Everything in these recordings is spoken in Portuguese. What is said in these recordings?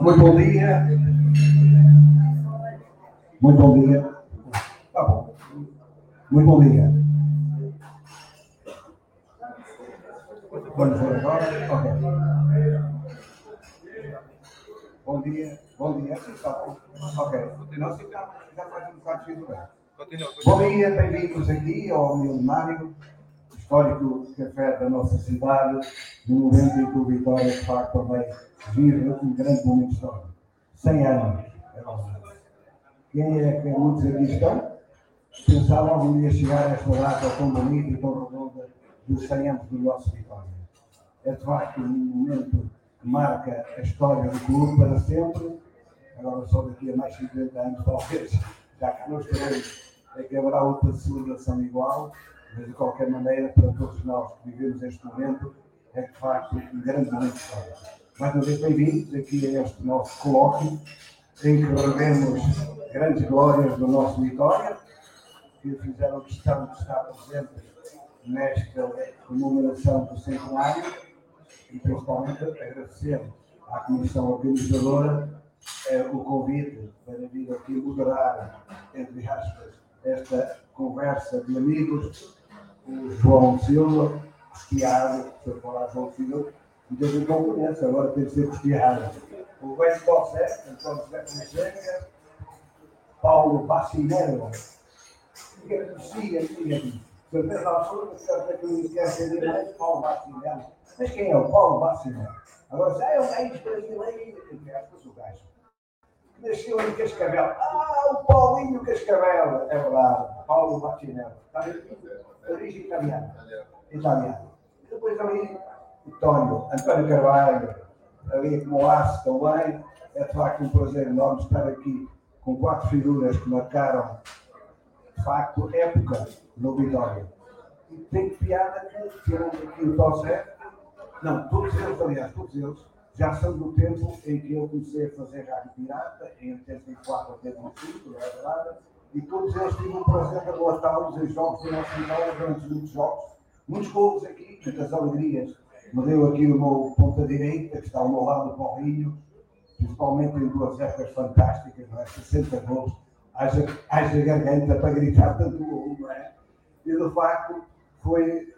Muito bom dia. Muito bom dia. Tá bom. Muito dia. Vamos ver agora? Ok. Bom dia. Bom dia. Ok. Bem. Bom dia, bem-vindos aqui ao milenário histórico café da nossa cidade, no momento em que o Vitória, de facto, também vive um grande momento histórico. 100 anos. Quem é que muitos aqui estão? Pensavam algum dia chegar a esta data tão bonita e tão redonda dos 100 anos do nosso Vitória. É, de facto, um momento que marca a história do clube para sempre. Agora, só daqui a mais 50 anos, talvez, já que nós estaremos é que haverá outra celebração igual, mas de qualquer maneira, para todos nós que vivemos este momento, é de facto um grande momento histórico. Mais uma vez, bem-vindos aqui a este nosso colóquio, em que revemos grandes glórias do nosso Vitória, que fizeram questão de estar presentes nesta comemoração do centenário e principalmente agradecer à Comissão Organizadora eh, o convite para vir aqui moderar, entre aspas, esta conversa de amigos, o João Silva, Cristiano, se eu falar João Silva, muita gente não conhece, agora tem que ser Cristiano. O Wes Bossé, Antônio José Fonseca, Paulo Bacinello, que é tinha dito. Se eu penso na altura, que eu não quero entender mais, Paulo Bacinello. Mas quem é o Paulo Bacinello? Agora, já é um país brasileiro, entre aspas, o gajo nasceu em Cascavel. Ah, o Paulinho Cascavel. É verdade. Paulo bem? Origem italiana. Italiano. E depois ali, António. António Carvalho. Ali como aço também. É de facto um prazer enorme estar aqui com quatro figuras que marcaram, facto, época no Vitória. E tem piada que, o Tossé, não, todos eles, aliás, todos eles, já são do tempo em que eu comecei a fazer rádio pirata, em 84, 85, é verdade, e todos eles tinham o prazer de relatá-los em jogos do nosso Vitória durante muitos jogos, muitos gols aqui, muitas alegrias. Me deu aqui o meu ponta direita, que está ao meu lado do Paulinho, principalmente em duas épocas fantásticas, não é? 60 gols, haja, haja garganta para gritar tanto gol, não é? E de facto foi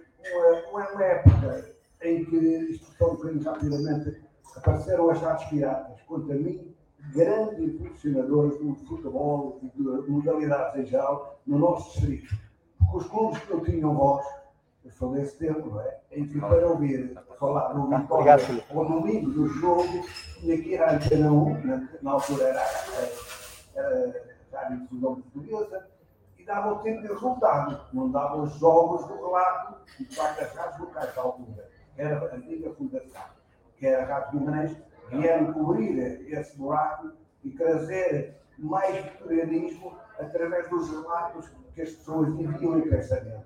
uma, uma época em que, isto bocadinho rapidamente, apareceram as rádios piratas, quanto a mim, grandes impulsionadores do futebol e de modalidades em geral no nosso distrito. Porque os clubes que não tinham voz, eu sou desse tempo, não é? Em que para ouvir falar no Vitória ou no domingo do jogo, tinha que ir à Antena 1, na, na altura era, era a Difusão Portuguesa, e dava o tempo de resultado, não dava os jogos do relato, e de facto as rádios altura. Era a antiga fundação que era a Rádio Guimarães, vieram cobrir esse buraco e trazer mais vitorianismo através dos relatos que as pessoas viviam em pensamento.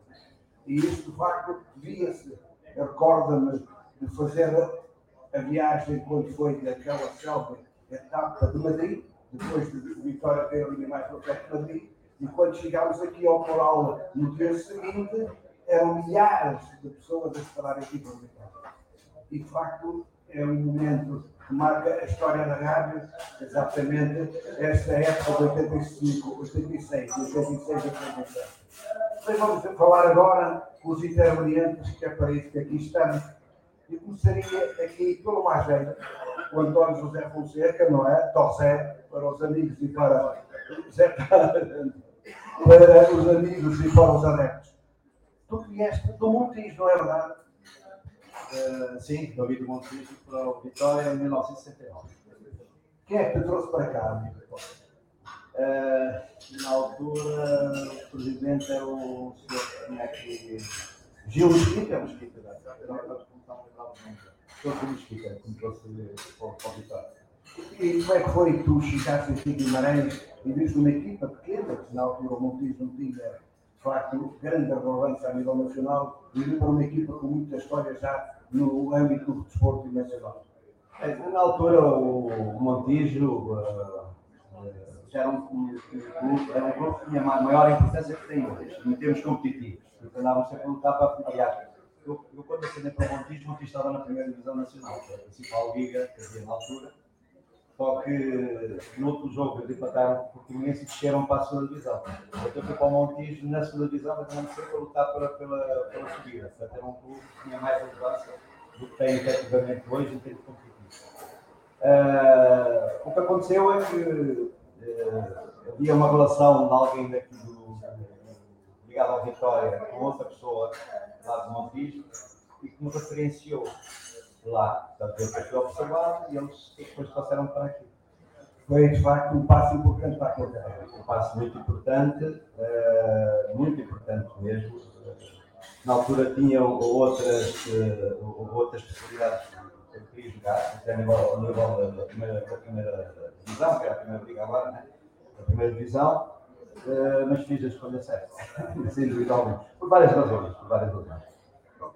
E isso, de facto, via-se. Recorda-me de fazer a viagem quando foi daquela selva etapa de Madrid, depois de Vitória ter ali mais para perto de Madrid, e quando chegámos aqui ao Coral no dia seguinte, eram milhares de pessoas a esperar aqui para Vitória. E, de facto, é um momento que marca a história da rádio, exatamente esta época de 85, 86, 86 e 87. Mas vamos falar agora com os intervenientes, que é para isso que aqui estamos. E começaria aqui pelo mais velho, o António José Fonseca, não é? Tossé, para os amigos e para, para os amigos e para os adeptos. Tu vieste do Montijo, não é verdade? Uh, sim, do Vitor Montijo para o Vitória em 1969. Quem é que te trouxe para cá? Uh, na altura, o presidente era o senhor que tinha aqui. Gil Mesquita? Mesquita, era a responsável da Sr. Mesquita, que me trouxe para o Vitória. E como é que foi que tu chegaste aqui em Guimarães e viste uma equipa pequena, que na altura o Montijo não tinha de facto, grande relevância a nível nacional e para uma equipa com muita história já no âmbito do desporto nacional. Na altura, o Montijo uh, já era um, clube, era um clube que tinha maior importância que tem hoje, em termos competitivos, porque andavam sempre a lutar para. Aliás, eu, eu quando assinei para o Montijo, o Montijo estava na primeira divisão nacional, que era a principal liga que havia na altura. Só que no outro jogo eles empataram com o Portimonense e desceram para a segunda divisão. Então fui para o Montijo na segunda divisão, mas não sempre lutar pela, pela, pela subida. Portanto, era um clube que tinha mais relevância do que tem efetivamente hoje em termos competitivos. Uh, o que aconteceu é que uh, havia uma relação de alguém daqui do, ligado ao Vitória com outra pessoa lá do Montijo e que me referenciou lá. Eu fui observado e eles depois passaram para aqui. Foi, de facto, um passo importante para a carreira. Um passo muito importante, uh, muito importante mesmo. Na altura tinham outras, uh, outras possibilidades que eu queria jogar, até a nível, da, primeira, da primeira divisão, que era a primeira liga agora, né? a primeira divisão, uh, mas fiz a escolha certa, sem individualmente, por várias razões, por várias razões.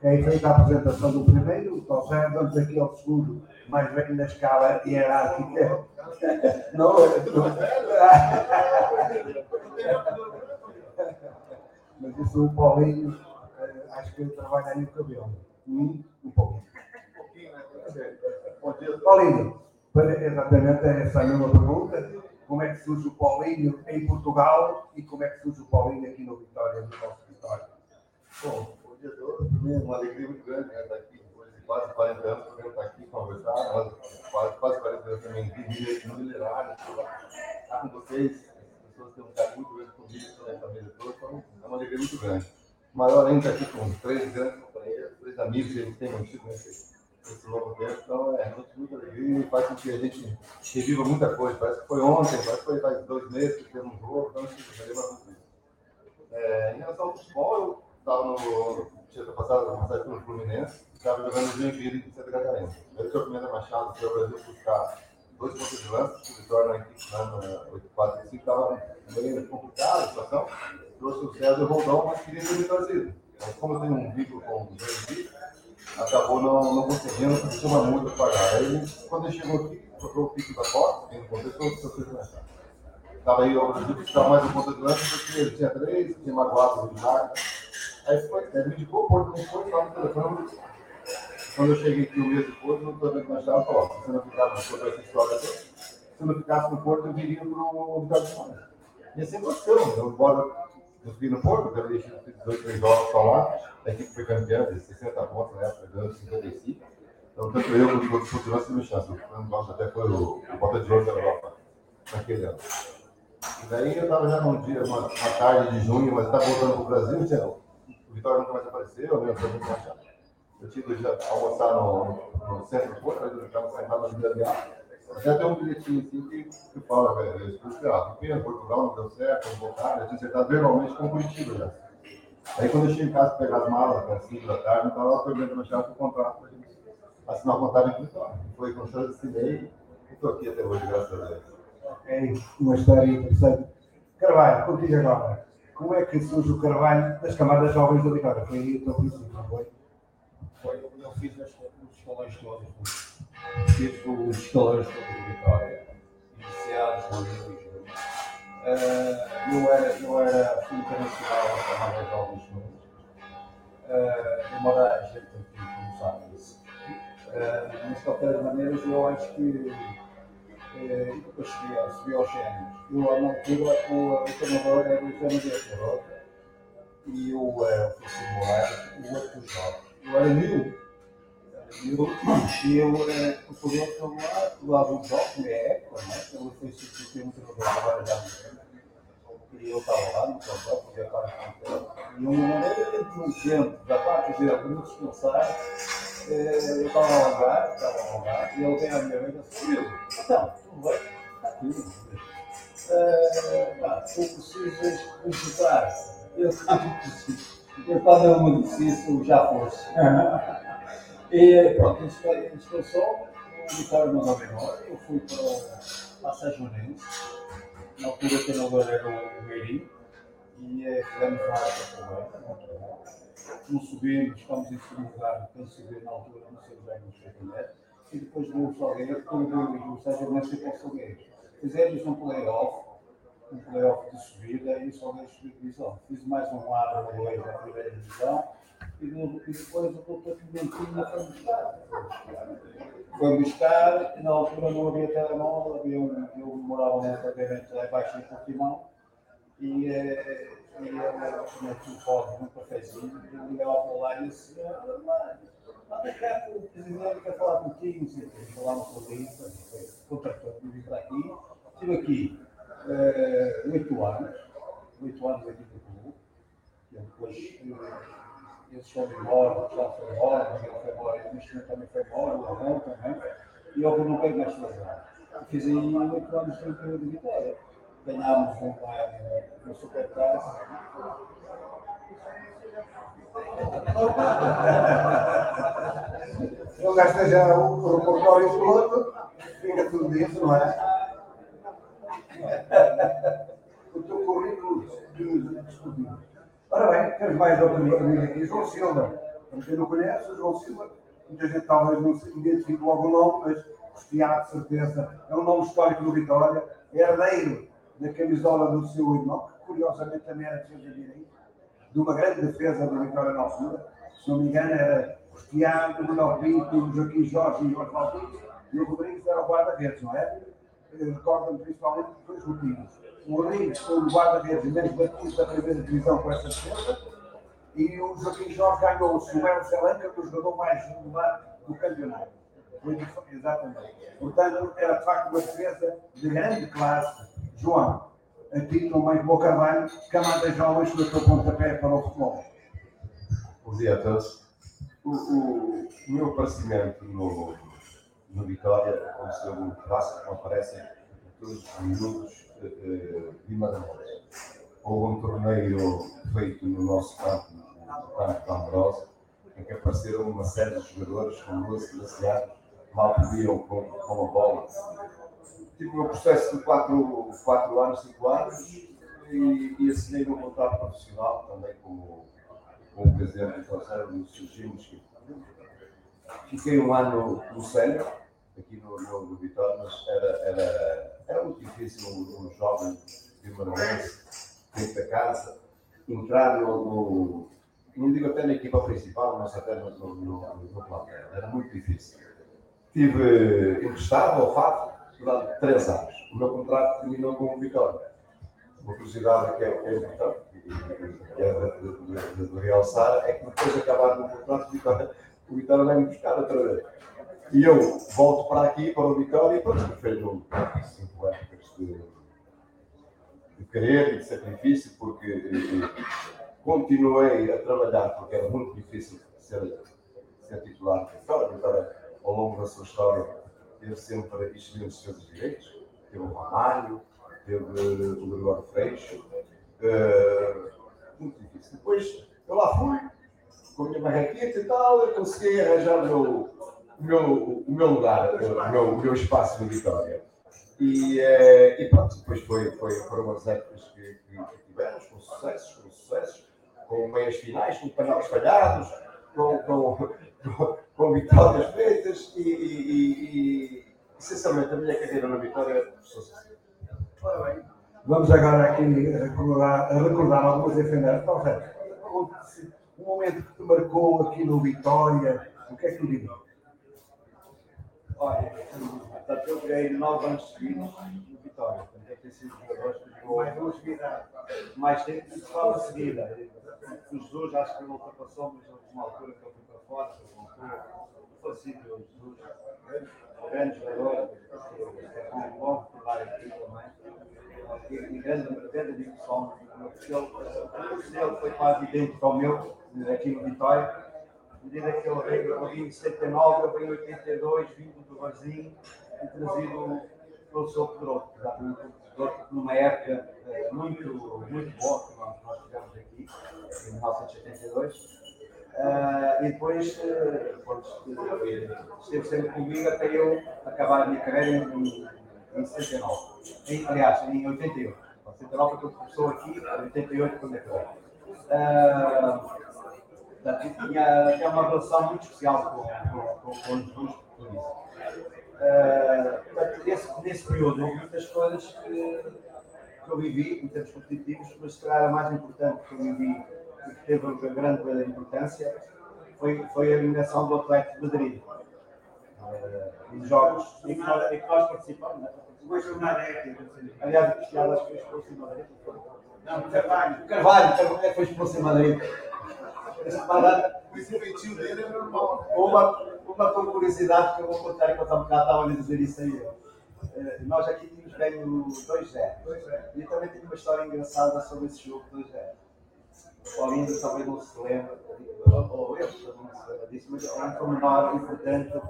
Ok, feita a apresentação do primeiro, então já vamos aqui ao segundo, mais bem na escala hierárquica. Não, não. Mas isso o Paulinho, eh, acho que ele trabalha aí o cabelo. Um, um pouquinho. Paulinho, exatamente essa é a mesma pergunta. Como é que surge o Paulinho em Portugal e como é que surge o Paulinho aqui no Vitória, no nosso Vitória? Bom, também é uma alegria muito grande né, estar aqui, depois de quase 40 anos, podendo estar aqui conversar, nós quase, quase 40 anos também no Milerário, estar com vocês, as pessoas têm um carinho muito grande comigo, toda a família toda, então é uma alegria muito grande. Maior ainda aqui com três grandes companheiros, três amigos que a gente tem mantido nesse, longo tempo, então é realmente muita alegria e faz com que a gente reviva muita coisa. Parece que foi ontem, parece que foi faz dois meses que teve um jogo, então a gente releva muito isso. Em relação ao futebol, eu estava no. tinha passado uma passagem pelo Fluminense, estava jogando no Joinville em Santa Catarina. Aí o seu Pimenta Machado foi ao Brasil buscar dois pontos de lança, que se torna a equipe na 8-4 e 5, estava meio complicada a situação. Trouxe o César Roldão, mas queria ter me trazido. Então, como eu tenho um vínculo com o Joinville, acabou não, não conseguindo, porque tinha uma multa para pagar. Aí, quando ele chegou aqui, trocou o pique da porta, quem contestou, o seu Pimenta Estava aí ao Brasil buscar mais um ponto de lança, porque ele tinha três, tinha magoado o Milagre. Aí foi, ele me indicou o Porto, não foi, estava no telefone. Quando eu cheguei aqui um mês depois, vendo mais chave, falou, se você não ficar no Porto, essa história toda, se não ficasse no Porto, eu viria para o Vitória de Semana. E assim aconteceu, eu embora eu fiquei no Porto, eu deixei dois, três jogos para lá, a equipe foi campeã de 60 pontos na época, ganhou 55. Então, tanto eu quanto o outro Portugal tive chance. O nosso até foi o, o Bota de Ouro da Europa, naquele ano. E daí eu estava já num dia, uma, uma tarde de junho, mas estava voltando para o Brasil, tinha o Vitória nunca mais apareceu, né? Eu tive já almoçar no, no centro Porto, eu estava sentado Vila Real. Até tem um bilhetinho assim que, que fala, velho, eu explico, ah, em Portugal, não deu certo, vou voltar, eu tinha acertado verbalmente com Curitiba já. Aí quando eu cheguei em casa para pegar as malas, às 5 da tarde, eu estava lá perdendo na chave o contrato para gente assinar o contrato em Vitória. Foi com chance assinei e estou aqui até hoje, graças a Deus. Ok, uma história interessante. Carvalho, contigo agora como é que surge o Carvalho das camadas jovens da Vitória? Foi aí o teu princípio, não foi? Foi, eu fiz os escalões todos, fiz os escalões todos da Vitória, iniciados no Rio de. Uh, eu era, eu era internacional da camada jovens uh, embora a gente não sabe isso. Uh, mas de qualquer maneira, eu acho que e depois subi, subi aos géneros. Eu, na altura, o, o treinador era o José Maria Porota e o uh, Francisco Moraes, o outro jovem. Eu era miúdo. E eu, uh, por outro lado, do lado do jogo, na época, né? ele foi substituir um treinador agora já e eu estava lá no fazia parte do campo. E uma maneira de um tempo, da parte dele, muito descansar, eu estava a alongar, estava a alongar, e ele vem à minha mãe e disse: Então, tudo bem? Está tudo. Uh, tu precisas visitar. Eu, eu quando eu me disse isso, já fosse. e pronto, descansou, o Vitória mandou menor, eu fui para a na altura o treinador era o Meirinho, e eh, fizemos uma muito bom. Não subimos, estamos em segundo lugar, quando subir na altura, não sei bem, não sei quem é e depois do Salgueiro, do Sérgio Mendes para o Salgueiro. Fizemos um playoff, um playoff de subida e o Salgueiro subiu divisão. Fiz mais um ou dois na primeira divisão e, e depois o doutor Pimentinho foi buscar. Foi buscar, e na altura não havia telemóvel, havia um, eu morava num apartamento lá embaixo em Portimão e, eh, e ele tinha aqui um pobre, um cafezinho, eu ligava para lá e disse, anda cá, o presidente quer falar contigo, sei que falámos sobre isso, contratou-me, para aqui, estive aqui eh, oito anos, oito anos aqui no clube, depois eles foram embora, já foi embora, ele foi embora, o Cristina também foi embora, o Arão também, e eu não peguei mais fazer. Fiz aí oito anos de de vitória. Ganhámos um no Supertaça. Se não gasteja o repertório todo, fica tudo dentro, não é? O teu currículo de discutir. Ora bem, temos mais outra amiga aqui, João Silva. Para quem não conhece, João Silva, muita gente talvez não se identifique logo o nome, mas Cristiano, de certeza, é um nome histórico do Vitória, é herdeiro da camisola do seu irmão, que curiosamente também era de direito, de uma grande defesa do Vitória na altura. Se não me engano, era Cristiano, o Manuel Pinto, Joaquim Jorge e Oswaldo Pinto, e o Rodrigues era o guarda-redes, não é? Recordo-me principalmente dois motivos o Rodrigues foi o guarda-redes menos batido da primeira divisão com essa defesa e o Joaquim Jorge ganhou o Silvério Selenca, que é o jogador mais relevante do campeonato. Exatamente. Portanto, era de facto uma defesa de grande classe. João, a ti também Boa Carvalho, camada jovens no teu pontapé para o futebol. Bom dia a todos. O, o, o meu aparecimento no, no Vitória aconteceu muito fácil, como aparecem todos os minutos de Guimarães. Houve um torneio feito no nosso campo, no campo de Ambrosa, em que apareceram uma série de jogadores com 12, 13 anos, mal podiam com, com a bola. Tive um processo de 4, 4 anos, 5 anos, e, e assinei um contrato profissional também com, o presidente do Conselho, o Surgimos. Fiquei um ano no sénior, aqui no, no, no Vitória, mas era, era, era muito difícil um, um jovem vimaranense, dentro da casa, entrar no, no, não digo até na equipa principal, mas até no, no, no, plantel. Era muito difícil. Tive emprestado ao FAF durante três anos. O meu contrato terminou com o Vitória. Uma curiosidade que é, que é importante, que é de, de, de, realçar, é que depois de acabar o contrato, o Vitória vai me buscar outra vez. E eu volto para aqui, para o Vitória, e pronto, fez um cinco épocas de, de querer e de sacrifício, porque eh, continuei a trabalhar, porque era muito difícil ser, ser titular de Vitória. Vitória, ao longo da sua história, teve sempre excelentes defesas direitos. Teve o Ramalho, teve o Gregório Freixo. Uh, muito difícil. Depois, eu lá fui, com a minha barraqueta e tal, eu consegui arranjar o meu o meu, o meu lugar, o meu, o meu espaço de vitória. E, eh, e pronto, depois foi, foi, foram as épocas que, que, tivemos, com sucessos, com sucessos, com meias finais, com panelas falhados, com, com, com, com vitórias feitas e, e, e, essencialmente a minha carreira na vitória assim. Vamos agora aqui recordar, recordar algumas efemérides. Então, um momento que te marcou aqui no Vitória, o que é que tu dirias? Olha, portanto, eu joguei nove anos seguidos no Vitória. Portanto, deve ter sido jogadores que jogou mais duas seguidas. Mais tempo que só seguida. O Jesus acho que ele ultrapassou, mas houve uma altura que ele foi para fora, houve uma altura falecido o Jesus. Grande jogador, é bom recordar aqui também. E grande, grande discussão. O curso dele foi quase idêntico ao meu, aqui no Vitória medida que ele veio, eu vim em 79, eu vim em 82, vindo do Vazinho e trazido pelo seu Pedroto, o numa época uh, muito, muito boa que nós, tivemos aqui, em 1982. Uh, e depois, uh, esteve sempre comigo até eu acabar a minha carreira em, em 79. Em, aliás, em 88. 89 foi quando começou aqui, em 88 quando acabei. Uh, tinha, tinha uma relação muito especial com, com, com, com os dois, por isso. Uh, portanto, nesse, nesse período houve muitas coisas que, que eu vivi em termos competitivos, mas se calhar a mais importante que eu vivi e que teve uma grande importância foi, foi a eliminação do Atlético de Madrid. Uh, em jogos em que nós, em que nós participamos. Né? Aliás, o Cristiano acho que foi expulso em Madrid. Não, Carvalho. Carvalho, Carvalho foi expulso em Madrid. Esse feitio dele é normal. Uma, uma curiosidade que eu vou contar enquanto um bocado estava a dizer isso aí. Eh, nós aqui tínhamos ganho 2-0. E também tenho uma história engraçada sobre esse jogo 2-0. O Paulinho talvez não se lembre, ou eu não se lembra disso, mas é um pormenor importante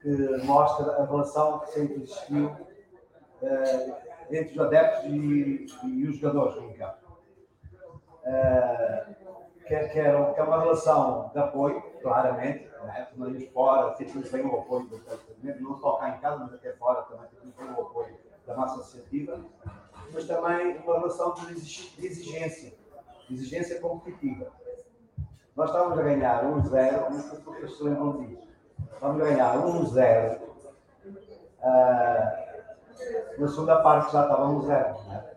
que mostra a relação que sempre existiu uh, entre os adeptos e, e os jogadores em campo. Uh, que, que, era, que é uma relação de apoio, claramente, né? nós fora, sentimos bem o apoio, mesmo não só cá em casa, mas até fora também bem o apoio da nossa associativa, mas também uma relação de exigência, de exigência competitiva. Nós estávamos a ganhar 1-0, não sei se vocês se lembram disso, estávamos a ganhar 1-0, uh, na segunda parte já estava 1-0, né?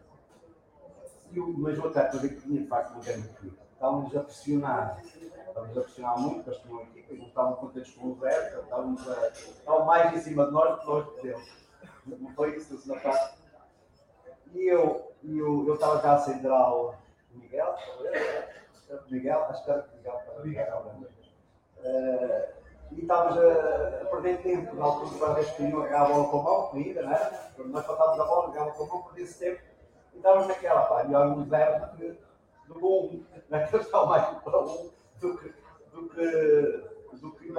e o, mas o Atlético tinha de facto um grande equipe estávamos a pressionar, estávamos a pressionar muito, porque eles tinham equipa não estavam contentes com o zero, estávamos a, estavam mais em cima de nós do que nós deles. Não foi isso, na parte. E eu, eu, eu estava cá a central Miguel, Miguel, acho que era Miguel, Miguel, uh, e estávamos a, a, perder tempo na altura que iam a a bola com a mão, corrida, não é? Quando nós faltávamos a bola, ganhava com a mão, perdia-se tempo, e estávamos naquela, pá, melhor um zero que do bom, né? que está mais para um do que, do que, do que,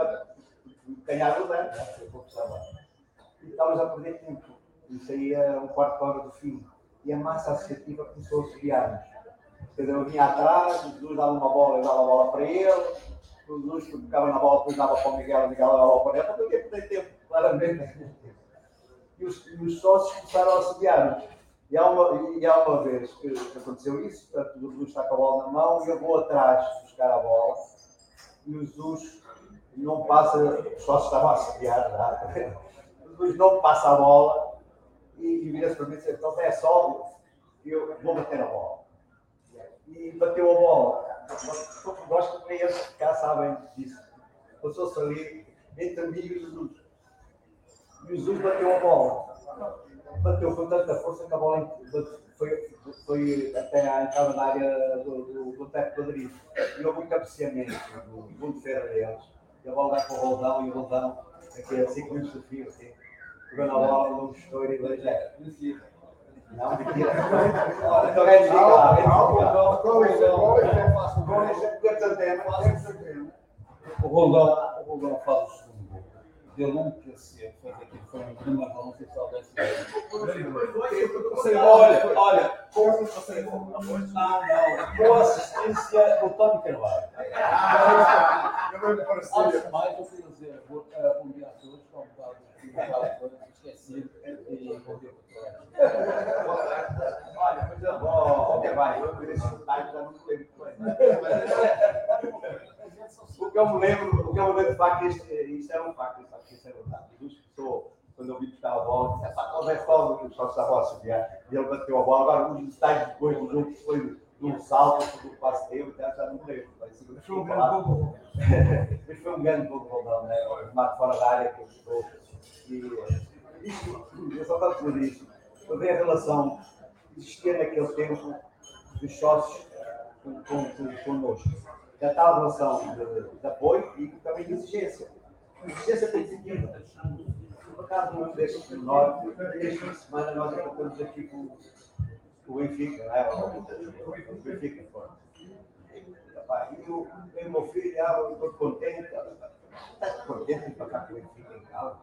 ganhar o. E estávamos a perder tempo. Isso aí é um quarto de hora do fim. E a massa associativa começou a subir-nos. Quer dizer, eu vinha atrás, os dois davam uma bola, eu dava a bola para ele, os dois tocavam na bola, depois dava para o Miguel, o Miguel dava a bola para ele, porque eu ia perder tempo, claramente. E os, e os sócios começaram a subir-nos. E há uma, e há uma vez que aconteceu isso, portanto, o Jesus está com a bola na mão e eu vou atrás buscar a bola e o Jesus não passa, só se estava a assobiar já, tá o Jesus não passa a bola e, e vira-se para mim e diz, então é só, eu vou bater a bola. E bateu a bola. Gosto que nem eles cá sabem disso. Passou-se ali entre mim e Jesus. E Jesus bateu a bola bateu com tanta força que a bola foi, foi até à entrada na área do, do, do Teco Madrid. E houve muito apreciamento do, do defesa deles. E a bola vai para o Roldão e o Roldão, aqui a 5 minutos de fio, assim, pegando a bola, não estouro e 2 0 Não, mentira. Então é desligado. O Roldão, o Roldão faz deu nunca se fez aquilo, foi um grande avalão se talvez. Olha, olha, com, não, não, com assistência do Tony Carvalho. Antes mais, eu fui dizer, bom dia a todos, aqui, e bom dia Olha, mas eu vou, vai, eu esse detalhe já não tempo. O que eu me lembro, o que eu me lembro de facto, isto, isto era um facto, isto, isto é verdade. Jesus começou, quando eu vi buscar a bola, disse, pá, qual é a bola? que só estava a subir, e ele bateu a bola. Agora, os detalhes depois do jogo foi de um salto, do passe dele, já não me lembro. Foi um grande gol. Mas foi um grande gol de Roldão, né? O remate fora da área que ele ficou. E isto, eu só para dizer isto, para ver a relação que existia naquele tempo dos sócios com, com, com, connosco da tal relação de, apoio e também de exigência. Exigência positiva. Por acaso, um destes menor, este fim de semana nós estamos aqui com, o Benfica, não é? O Benfica, fora. E o, o meu filho, ah, eu estou contente. Está contente de ficar com o Benfica em casa?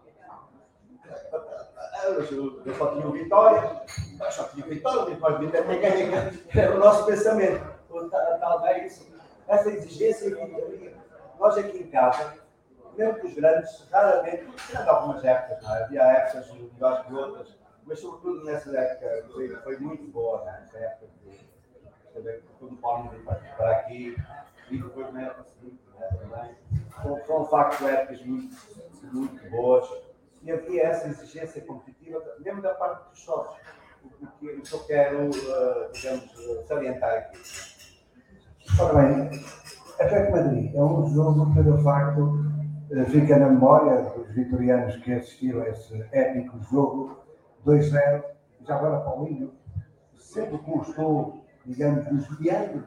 Eu só tinha vitória, só tinha vitória, depois de ter ganho. Era o nosso pensamento. Talvez isso essa exigência que nós aqui em casa, mesmo que os grandes, raramente, tirando algumas épocas, é? havia épocas melhores que outras, mas sobretudo nessa época foi, foi muito boa, né? essa época que tudo Paulo veio para aqui, e depois na época seguinte né, também. Foram de facto épocas muito, muito boas e havia essa exigência competitiva, mesmo da parte dos sócios. O que, o que eu quero, uh, digamos, salientar aqui. Ora bem, Atlético Madrid é um jogo que de facto fica na memória dos vitorianos que assistiram a esse épico jogo 2-0. Já agora, Paulinho, sempre constou, digamos, nos meandros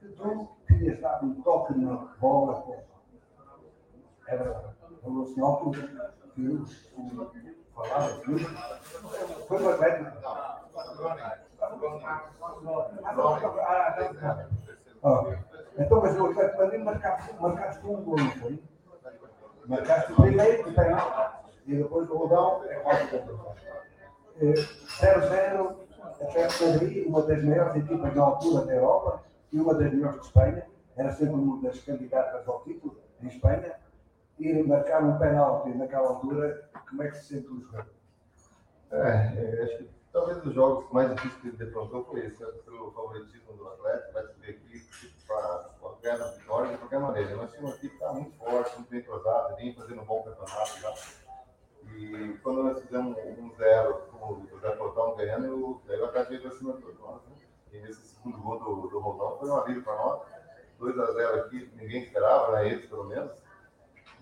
que tu tinhas dado um toque na bola. É verdade. Falou-se na altura que falava, foi o Atlético. Oh, então, mas o Atlético Madrid marcaste, marcaste um gol, não foi? Marcaste o primeiro, que tem e depois o Rodão é ótimo. 0-0, Atlético Madrid, uma das maiores equipas na altura da Europa e uma das melhores de Espanha, era sempre uma das candidatas ao título em Espanha, e marcar um penalti naquela altura, como é que se sente o jogador? É, acho que talvez os jogos mais difíceis que ele defrontou foi esse, né? pelo favoritismo do Atlético, vai ver aqui para qualquer vitória de qualquer maneira. Nós tínhamos uma equipe que está muito forte, muito bem cruzada, vinha fazendo um bom campeonato. Tá? E quando nós fizemos um zero com o Zé Portão ganhando, aí o Atlético veio para cima de nós. Né? E nesse segundo gol do, do Rodão foi um alívio para nós. 2 a 0 aqui, ninguém esperava, né? Eles pelo menos.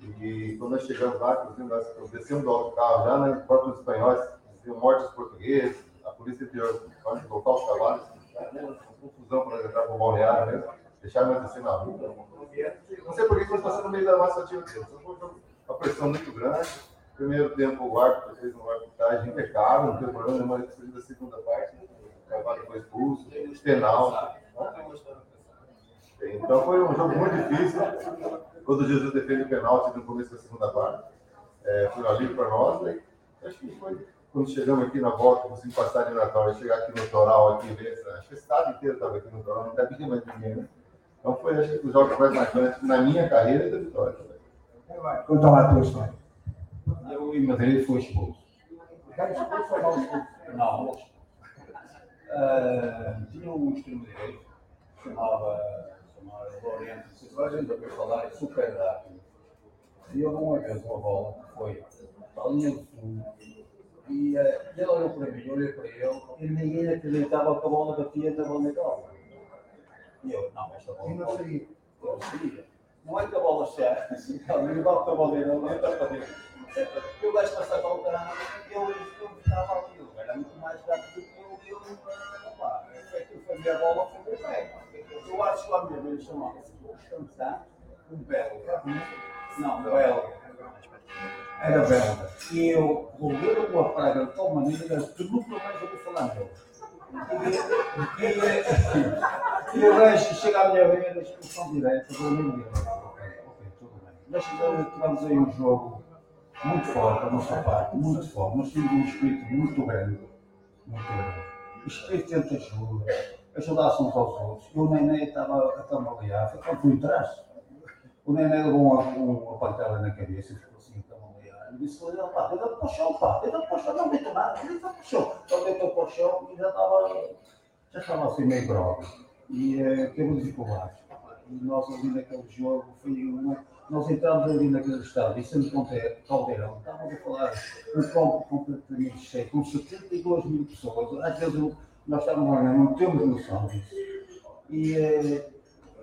E quando nós chegamos lá, nós descemos do carro já, né? Os próprios espanhóis diziam mortes portugueses, a polícia pediu pode voltar os cavalos. Uma confusão para entrar para o balneário mesmo. Deixaram nós descer na rua. Não sei por que nós passamos no meio da massa. Foi uma pressão muito grande. Primeiro tempo, o árbitro fez uma arbitragem impecável, não tem problema nenhum, mas da segunda parte, o cavalo foi expulso, penal. Então foi um jogo muito difícil. Quando Jesus defende o pênalti no começo da segunda parte, é, foi um alívio para nós. Né? Acho que foi quando chegamos aqui na volta, conseguimos passar de Natal, chegar aqui no Toral, aqui, ver, acho que o estado inteiro estava aqui no Toral, não cabia mais ninguém. Né? Então foi, acho que, os jogos mais marcantes na minha carreira e da vitória. Conta lá a tua história. Eu em Madrid fui expulso. Não, uh, tinha um extremo-direito que chamava, chamava Loriento Silva, depois falar super rápido. E houve uma vez uma bola que foi para a linha de fundo e uh, ele olhou para mim, eu olhei para ele e ninguém acreditava que a bola batia na bandeira. E eu, não, esta bola. E não saía. Eu saía. Não é que a bola cheia, assim, ele bate a bandeira, não entra para dentro. Eu gajo passar para o caramba, eu, eu estava ali, eu era muito mais rápido do que eu, eu, pá, eu fazia a bola, foi bem. Eu acho que a minha vez chamava-se Descansar, um belga. Não, belga. Era belga. E eu roguei uma praga de tal maneira que nunca mais ouvi falar dele. E, e, e o chega à minha vez, a expulsão direta, eu nem vi. Ok, tudo bem. Mas tivemos aí um jogo muito forte da nossa parte, muito forte. Nós tínhamos um espírito muito grande, muito grande. Espírito de ajuda, ajudar-se uns aos outros. E o Nenê estava a tambalear, ficou por trás. O Nenê levou uma, uma pantela na cabeça e assim. E disse: Olha, pá, deita para o chão, pá, deita para o chão, não deita nada, deita para o chão. Então deitou para o chão e já estava, já estava assim meio grogue. E uh, teve dificuldades. E nós ali naquele jogo foi uma nós entramos ali naquele estado, e sendo caldeirão, estávamos a falar um campo completamente cheio, com 72 mil pessoas. Às vezes nós estávamos lá, não temos noção disso. E,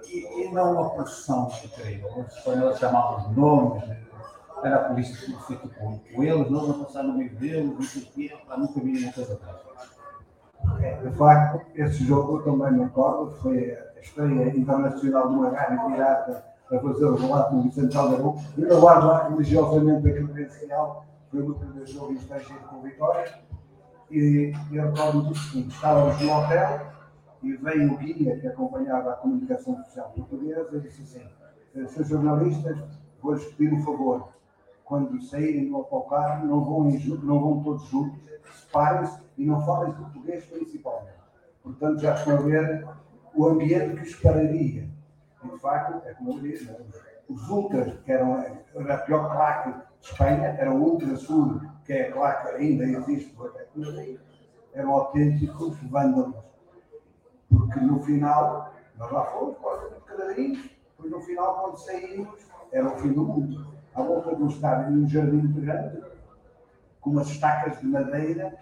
e, e não uma pressão incrível. Os espanhóis chamavam nomes, era a polícia que foi com, com eles, nós a passar no meio deles, não sei o quê, nunca vi uma coisa dessa. De facto, esse jogo eu também me recordo, foi a estreia internacional de uma rádio pirata a fazer o relato no Vicente e eu guardo lá religiosamente a credencial, foi o meu primeiro jogo em estrangeiro com Vitória, e, eu recordo do seguinte, estávamos no hotel, e veio o guia que acompanhava a comunicação social portuguesa e disse assim, seus jornalistas, vou-lhes pedir um favor, quando saírem do autocarro, não vão, não vão todos juntos, separem-se e não falem português principalmente. Portanto, já estão a ver o ambiente que esperaria de facto, é como eu disse, né? os ultras, que eram a pior claque de Espanha, era o Ultra Sul, que é a claque que ainda existe até eram autênticos vândalos. Porque no final, nós lá fomos, quase cadeirinhos, Depois, no final, quando saímos, era o fim do mundo. À volta do estádio, um jardim grande, com umas estacas de madeira,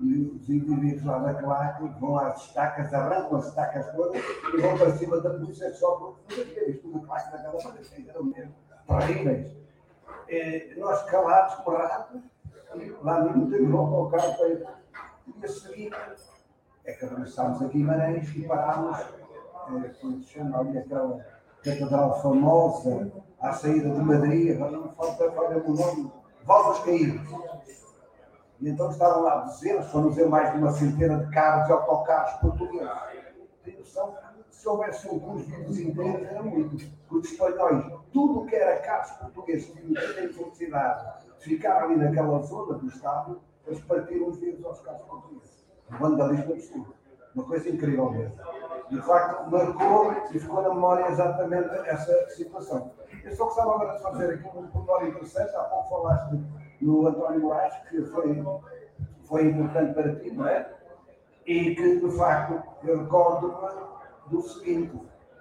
e os indivíduos lá da claque vão às estacas, arrancam as estacas todas e vão para cima da polícia só por isto, uma claque daquela maneira, eram mesmo terríveis. E nós calados ratos, lá não temos um autocarro para ir. E a seguir é que atravessámos a Guimarães e parámos, é, como se chama ali aquela catedral famosa, à saída de Madrid, agora não falta, olha o nome, Val Caídos. E então estavam lá dezenas, para não dizer mais de uma centena de carros e autocarros portugueses. Tem se houvesse alguns vídeos inteiros era muito. Os espanhóis, tudo o que era carros portugueses que não felicidade de ficar ali naquela zona do Estado, eles partiram os vidros aos carros portugueses. Um vandalismo absurdo. Uma coisa incrível mesmo. De facto, marcou e ficou na memória exatamente essa situação. Eu só gostava agora de fazer aqui um pormenor interessante. Há pouco falaste no António Moraes, que foi, foi importante para ti, não é? E que, de facto, eu recordo-me do seguinte: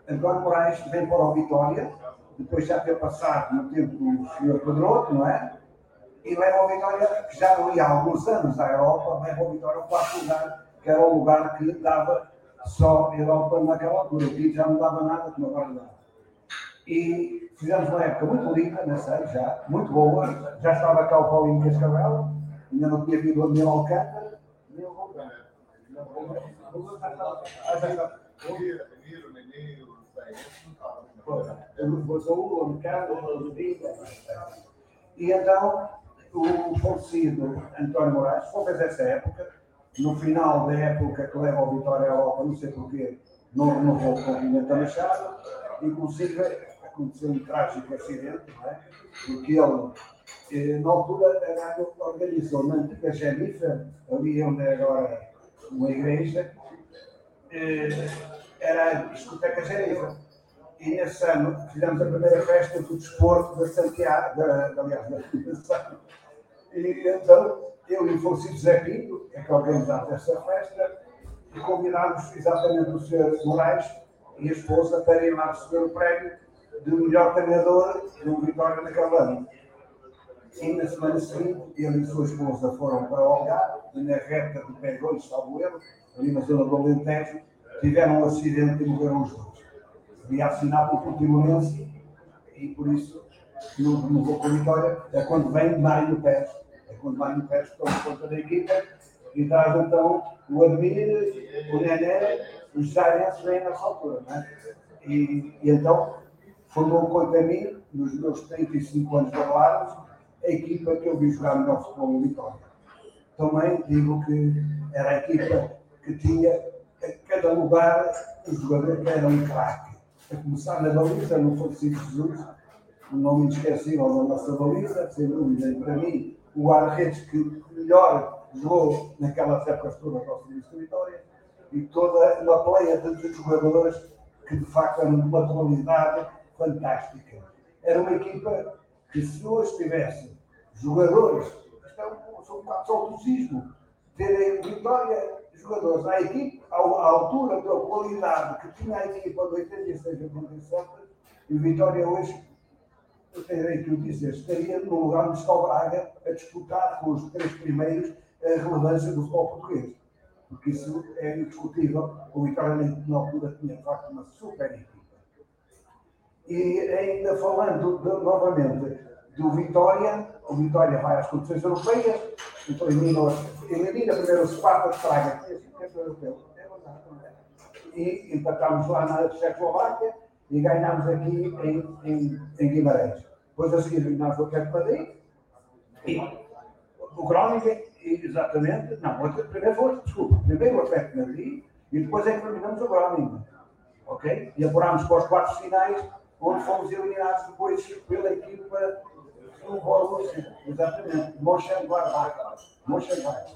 António Moraes vem para o Vitória, depois já ter passado no tempo do Sr. Pedroto, não é? E leva o Vitória, que já não ia há alguns anos à Europa, leva o Vitória ao quarto lugar, que era o lugar que dava só Europa naquela altura. Aqui já não dava nada, como agora dá. E fizemos uma época muito linda nessa já, muito boa. Já estava cá o Paulinho Cascavel, ainda não tinha vindo a Daniel Alcântara, nem o Romano. E então, o falecido António Moraes, foi essa época, no final da época que leva o Vitória à Europa, não sei porquê, não renovou o Continente Machado, inclusive aconteceu um trágico acidente, não é? porque ele, eh, na altura, organizou na antiga Jennifer, ali onde é agora uma igreja, eh, era a discoteca Jennifer. E nesse ano fizemos a primeira festa do desporto da Santiago, da, aliás, da. E então, eu e o Francisco Zé Pinto, é que organizámos essa festa, e convidámos exatamente o Sr. Moraes e a esposa para ir lá receber o prémio de melhor treinador do Vitória naquele ano. E na semana seguinte, ele e sua esposa foram para o Algarve, e na reta de Pegões, salvo erro, ali na zona do Alentejo, tiveram um acidente e morreram os dois. Havia assinado o Portimonense e por isso não renovou com a Vitória. É quando vem Mário Pérez. É quando Mário Pérez toma conta da equipa e traz então o Admir, o Nené, os Giants vêm nessa altura. Não é? e, e então formou contra mim, nos meus 35 anos de Largos, a equipa que eu vi jogar melhor futebol em Vitória. Também digo que era a equipa que tinha a cada lugar um jogador que era um craque. A começar na baliza, no falecido Jesus, um nome inesquecível da nossa baliza, sem dúvida, para mim, o guarda-redes que melhor jogou naquelas épocas todas ao serviço da Vitória, e toda uma pleia de jogadores que de facto eram de uma qualidade fantástica. Era uma equipa que se hoje tivesse jogadores, isto é um, são um bocado terem vitória jogadores à equipe, à, à altura da qualidade que tinha a equipa de 86 a 87, e Vitória hoje, terei que o dizer, estaria no lugar onde está Braga a disputar com os três primeiros a relevância do futebol português. Porque isso é indiscutível. O Vitória, na altura, tinha de facto uma super equipe. E ainda falando de, novamente do Vitória, o Vitória vai às competições europeias, então elimina, primeiro o Sparta de Praga, que é. E empatámos lá na Tchecoslováquia e ganhámos aqui em, em, em Guimarães. Depois a seguir eliminámos o Campo Madrid e o Groningen, exatamente, não, primeiro foi, desculpa, primeiro o Atlético Madrid e depois é que eliminamos o Groningen. Ok? E apurámos para os quartos finais onde fomos eliminados depois pela equipa do Borussia, exatamente, Mönchengladbach. Mönchengladbach.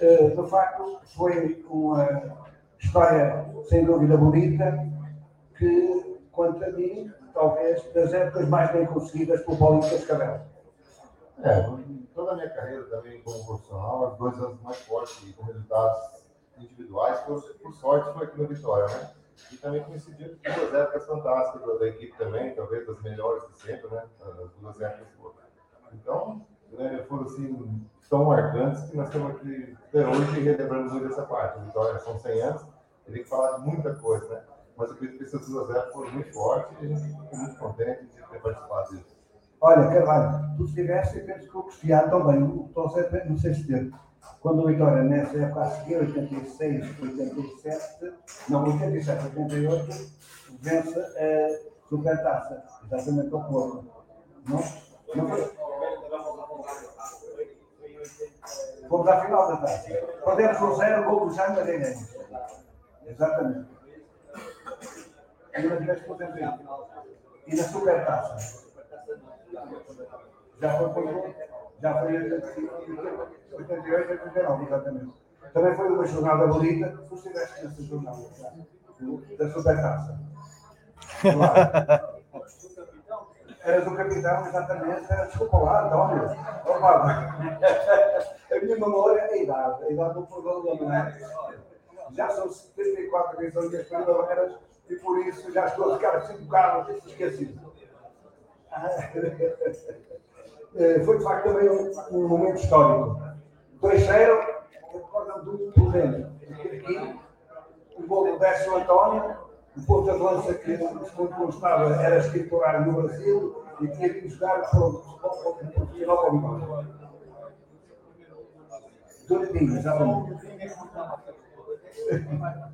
Uh, de facto, foi uma história sem dúvida bonita, que, quanto a mim, talvez das épocas mais bem conseguidas pelo Paulinho Cascavel. É, toda a minha carreira também como profissional, as duas anos mais fortes com resultados individuais, por, por sorte, foi aqui no Vitória, né? E também coincidiu com duas épocas fantásticas da equipe também, talvez das melhores de sempre, né? As duas épocas foram. Então, né, foram assim, tão marcantes que nós estamos aqui até hoje relembrando muito essa parte. Vitória são 100 anos, teria que falar de muita coisa, né? Mas eu acredito que duas épocas foram muito fortes e a muito contente de ter participado disso. Olha, Carvalho, tu estiveste e penso que o Cristiano também, estou sempre, não sei se teve. Quando o Vitória, nessa época a seguir, 86, 87, não, 87, 88, vence a Supertaça, exatamente ao Porto. Não? Não foi? Fomos à final da taça. Perdemos o gol do Jaime Magalhães. Exatamente. E E na Supertaça. Já foi já foi em 88, 89, exatamente. Também foi uma jornada bonita, tu estiveste nessa jornada da Supertaça. Claro. Eras o capitão, exatamente. Era, desculpa lá, António. Opa, a minha memória é a idade, a idade do problema, não é? Já são 74 vezes as primaveras e por isso já estou a ficar assim um bocado esquecido. Eh, foi de facto também um, momento histórico. 2-0, recordo-me do problema. Aqui, o gol do Décio António, o ponto de lança que, segundo como estava, era escriturário no Brasil e tinha que jogar para o profissional para Doidinho, exatamente.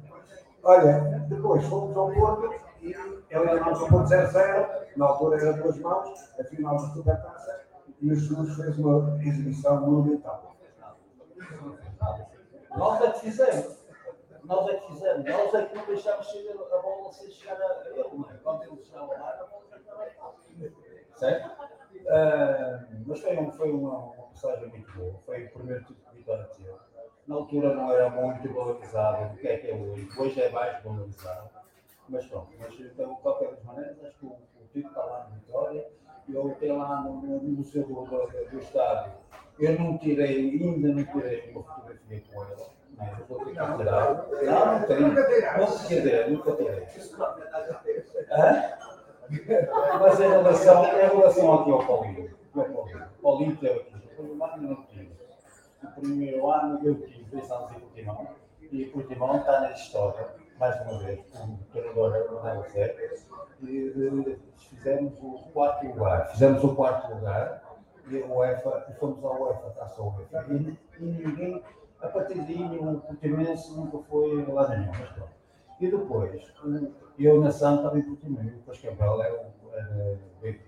Olha, depois fomos ao Porto e eliminámos o ponto 0-0, na altura era duas mãos, a final da Supertaça, e o Jesus fez uma exibição monumental. Nós é que fizemos. Nós é que fizemos. Nós é que não deixámos a bola sem chegar a ele, é? Quando ele chegava lá, a bola Certo? Uh, mas foi, um, foi uma, uma passagem muito boa. Foi o primeiro tipo de vitória que eu. Na altura não era muito valorizado o que é que é hoje. Hoje é mais valorizado. Mas pronto, mas então, de qualquer maneira, acho que o, o título está lá na vitória eu tenho lá no, no Museu do, do, do Estádio, eu não tirei, ainda não tirei uma fotografia com ela. Não, eu vou ter que tirar. Não, não tenho. Não tirei, nunca tirei. Mas em relação, em relação aqui ao Paulinho, ao Paulinho, Paulinho teve aqui, ano não tive. O primeiro ano eu tive dois anos em Portimão, e Portimão está na história, mais uma vez, o treinador é o Ronaldo Zé, e fizemos o quarto lugar. Fizemos o quarto lugar e a UEFA, e fomos à UEFA, taça UEFA. E, e ninguém, a partir daí, o Portimense nunca foi lá nenhum. Mas pronto. E depois, eu na Santa estava em Portimão, o era, era, veio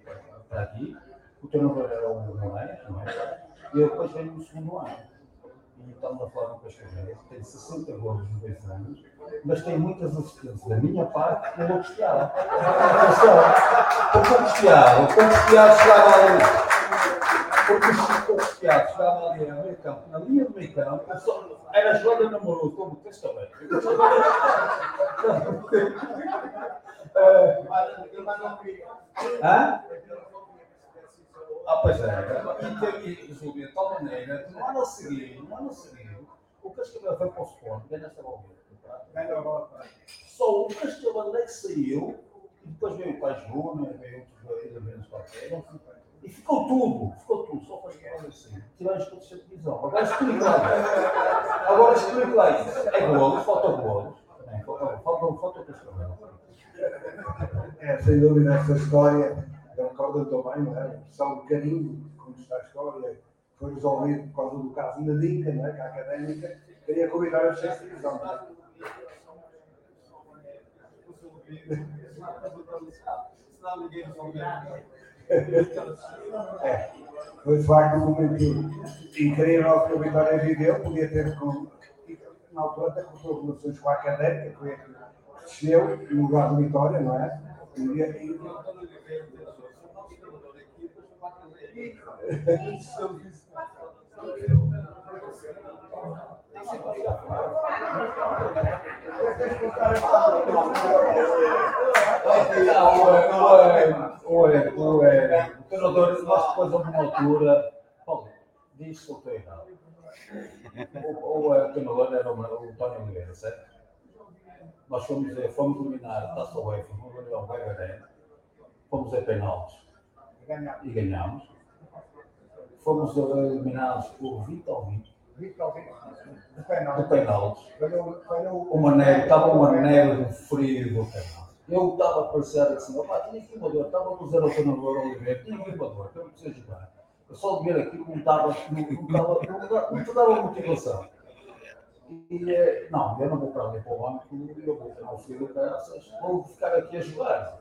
para aqui, o treinador era o Moraes, não é? E eu depois venho no segundo ano e estamos a falar com Cascavel, tem 60 gols em dois anos, mas tem muitas assistências da minha parte que eu vou costear. Atenção, porque o costeado, o costeado chegava ali, porque o costeado chegava ali no meio campo, na linha do meio campo, era jogada namorou como Cascavel. Hã? Ah, pois é. E teve resolvido de tal maneira que no ano a seguir, no ano a seguir, o Cascavel foi para o Sport, ganha esta bola. Só o Cascavel é que saiu, e depois veio o Pai Júnior, veio outros elementos qualquer, e ficou tudo, ficou tudo, só foi que assim. Tivemos todos a televisão. Agora explica lá. Agora explica lá isso. É golos, falta golos. Falta, falta o Cascavel. É, sem dúvida, essa história da corda também, não é? Só um bocadinho, como está a história, foi resolvido por causa do caso da DICA, não é? Que a académica queria convidar a sexta divisão. Não é? É, foi de facto um momento incrível que o Vitória viveu, podia ter com, na altura até cortou relações com a académica, a que desceu no lugar do Vitória, não é? E, e, o treinador, nós depois houve uma altura, Paulo, diz que eu estou errado. O, o, o treinador era o, o Tony Oliveira, certo? nós fomos, fomos eliminar a Taça UEFA no Gabriel Veiga Arena, fomos a penaltis e ganhámos. Fomos eliminados por Vitor Vitor, de penaltis. Uma neve, estava uma neve de frio do penalti. Eu estava a parecer assim, opá, tinha aqui uma dor, estava a dizer ao treinador Oliveira, tinha aqui uma dor, eu não preciso jogar. Eu só de ver aquilo não estava, não, não, não, não te dava motivação. E, eh, não, eu não vou para ali para o banco, eu vou ter um filho, vou ficar aqui a jogar.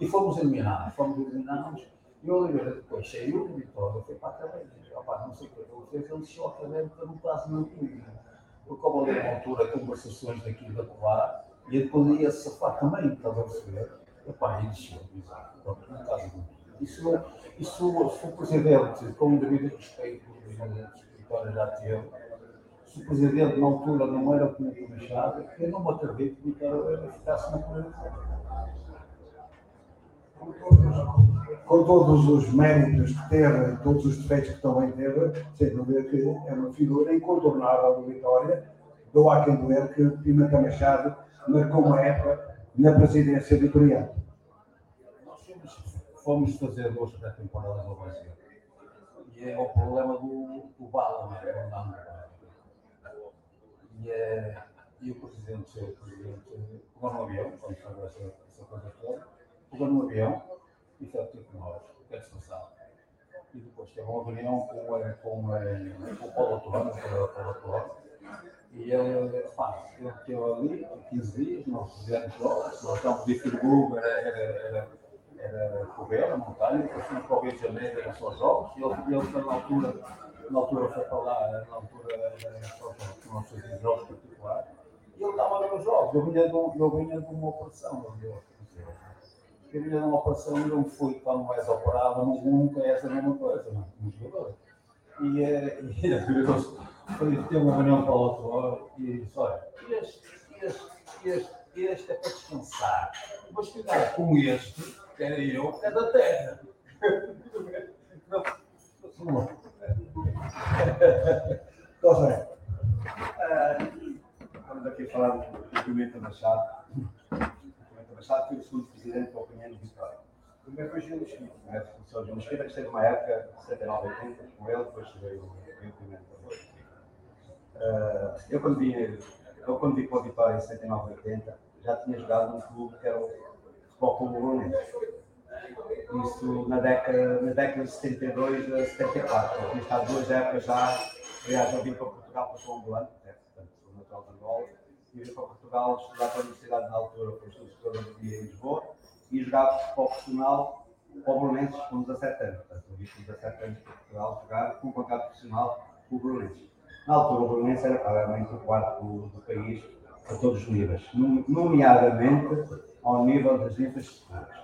E fomos eliminados, fomos eliminados. E o Oliveira depois saiu de Vitória, foi para a academia. Opa, não sei o que ele fez, ele deixou a academia para não quase não comigo. Porque houve ali uma altura conversações daqui da colar e ele podia safar também, estava a perceber. Epá, e desceu, exato, não caso Isso, isso, se o presidente, com o devido respeito, o presidente Vitória já teve, se o presidente na altura não era como o Machado, eu não me acredito que Vitória ficasse na política com todos os méritos que teve, todos os defeitos que também teve, sem dúvida que é uma figura incontornável do Vitória. Dou a quem doer que Pimenta Machado marcou uma época na presidência vitoriana. Nós fomos, fazer duas pré-temporadas ao Brasil. E é o problema do, do Bala, né? E, é, e o presidente, o presidente pegou no avião, quando estava essa, essa coisa toda, pegou no avião e foi com nós, que é descansado. E depois teve uma reunião com, com, com, com o Paulo Torrano, o Paulo Torrano, e ele, pá, ele teve ali 15 dias, nós fizemos jogos, nós estávamos de Firburgo, era, era, era, era correr, a montanha, depois fomos para o Rio de Janeiro, eram só jogos, e ele, ele na altura, na altura foi para lá, na altura era só nós fazíamos jogos particulares, e ele estava a ver os jogos, eu vinha de, eu vinha de uma operação, eu vinha de uma operação e não fui, quando mais operado, nunca é essa mesma coisa, não, jogador. E, é, e, e foi ter uma reunião para o outro e disse, olha, este, este, este, este é para descansar. Vou ficar com este, que era eu, é da terra. Então, Zé. Estamos aqui a falar do Pimenta Machado. Machado foi o segundo presidente da opinião de Vitória. Primeiro foi Gil Mesquita, né? O Sr. Gil Mesquita, que esteve uma época, 79, 80, com ele, depois veio o Pimenta. Uh, eu, quando vim, eu, quando vim para a Vitória em 79, 80, já tinha jogado num clube que era o Futebol Clube Bolonense. Isso na década, na década de 72 a 74. Eu tinha estado duas épocas já, aliás, eu vim para Portugal para São Ambulante, né? portanto, sou natural de Angola, vim para Portugal estudar para a Universidade na altura, para o Estudo Superior de em Lisboa, e jogava futebol profissional para o Bolonenses com 17 anos. Portanto, eu vim com 17 anos para Portugal jogar com um contrato profissional com o Bolonenses. Na altura, o Bolonense era claramente o quarto do, do país a todos os níveis, nomeadamente ao nível das infraestruturas.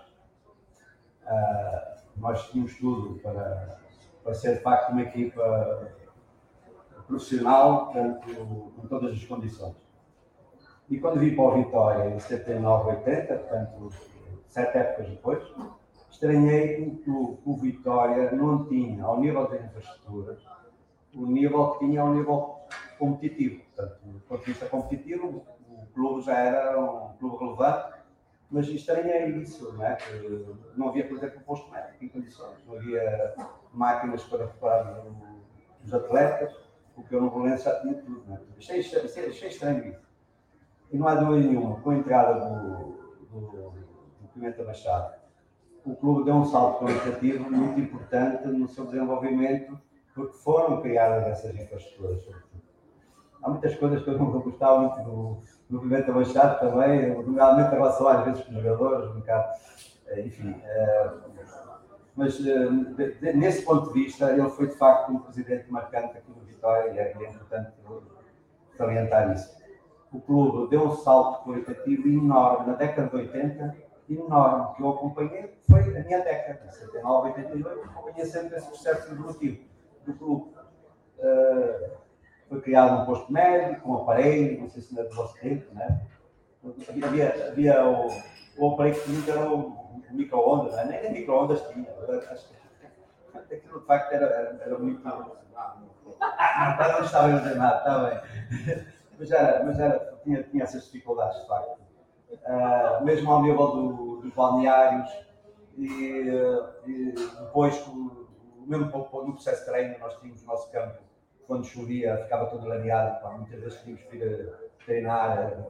Uh, nós tínhamos tudo para, para ser de facto uma equipa profissional com, com todas as condições. E quando vim para o Vitória em 79, 80, portanto, sete épocas depois, estranhei que o, o Vitória não tinha, ao nível das infraestruturas, o nível que tinha ao nível competitivo. Portanto, do ponto de vista competitivo, o clube já era um clube relevante, mas estranhei isso, não é? Que não havia, por exemplo, posto médico em condições, não havia máquinas para preparar os atletas, o que eu no Valença já tinha tudo, não é? Achei, achei, achei estranho isso. E não há dúvida nenhuma, com a entrada do, do, do Pimenta Machado, o clube deu um salto qualitativo muito importante no seu desenvolvimento porque foram criadas essas infraestruturas. Há muitas coisas que eu não gostava muito do movimento abaixado também, nomeadamente em relação às vezes com os jogadores, um bocado, eh, enfim. Eh, mas eh, nesse ponto de vista, ele foi de facto um presidente marcante aqui no Vitória e é, é importante salientar isso. O clube deu um salto qualitativo enorme na década de 80, enorme, que eu acompanhei, foi a minha década, 79, 82, acompanhei sempre esse processo evolutivo do clube. Uh, foi criado um posto médico, um aparelho, não sei se não é do vosso tempo, né? Havia, havia o, o aparelho que era o, o micro-ondas, né? nem, micro-ondas tinha. Acho que aquilo de facto era, era, era muito. Não, não estava a dizer nada, está bem. Mas, era, mas era, tinha, tinha essas dificuldades, de facto. Uh, mesmo ao nível do, dos balneários, e, e depois, mesmo no processo de treino, nós tínhamos o nosso campo, quando chovia, ficava todo laneado, pá, muitas vezes tínhamos que ir treinar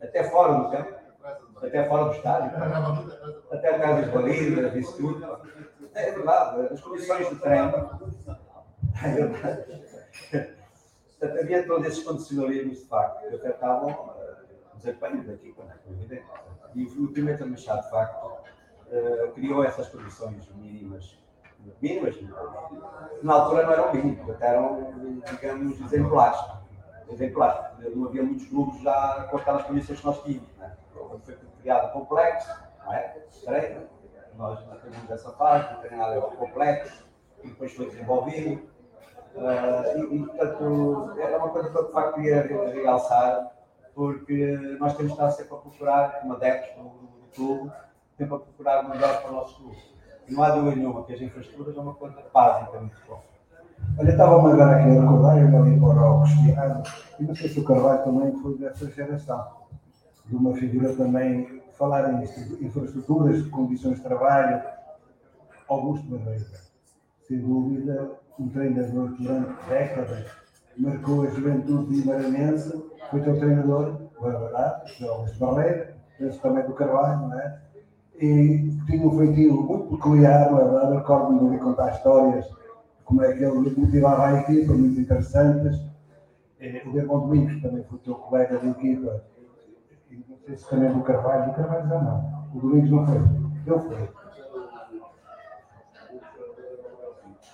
até fora do campo, até fora do estádio, até atrás das balizas, isso tudo. É verdade, as condições de treino. É verdade. Havia todos esses condicionalismos de facto que afetavam uh, o desempenho da equipa, não é? evidente. E o Pimenta Machado, de facto, uh, criou essas condições mínimas. Mínimas, na altura não eram mínimas, até eram, digamos, exemplares. Exemplares. Não havia muitos clubes já com aquelas condições que nós tínhamos. Né? Foi criado complexo, não é? Treino. Nós temos essa parte, o treinado era complexo, e depois foi desenvolvido Uh, e, e, portanto, era uma coisa que eu de facto queria realçar, porque nós temos estar sempre a procurar, como adeptos do, do clube, sempre a procurar melhor para o nosso clube. E não há dúvida nenhuma que as infraestruturas é uma coisa básica muito bom. Olha, estava-me agora aqui a recordar, eu não li para o Cristiano, e não sei se o Carvalho também foi dessa geração, de uma figura também, falar em infraestruturas, condições de trabalho, Augusto Barreira, sem dúvida, um treinador durante décadas, marcou a juventude de Maranhense, foi teu treinador, verdade, Jogos de Barreira, penso também do Carvalho, não é? E tinha um feitio muito peculiar, não é verdade? Recordo-me de lhe contar histórias, como é que ele motivava a equipa, muito interessantes. O Bermão Domingos também foi teu colega de equipa, e também do Carvalho, do Carvalho já não, o Domingos não foi, ele foi.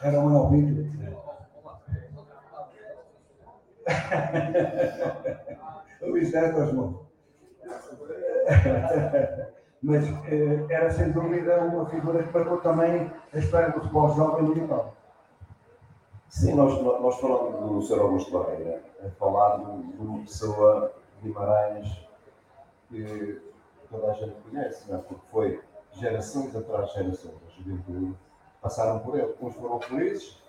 Era um Alvito. Luís Neto Osmond. Mas eh, era sem dúvida uma figura que marcou também a história do futebol jovem Litoral. Sim, nós, nós falamos do Sr. Augusto Barreira, a falar de, uma pessoa de Guimarães que toda a gente conhece, não é? porque foi gerações atrás de gerações da juventude passaram por ele. Uns foram felizes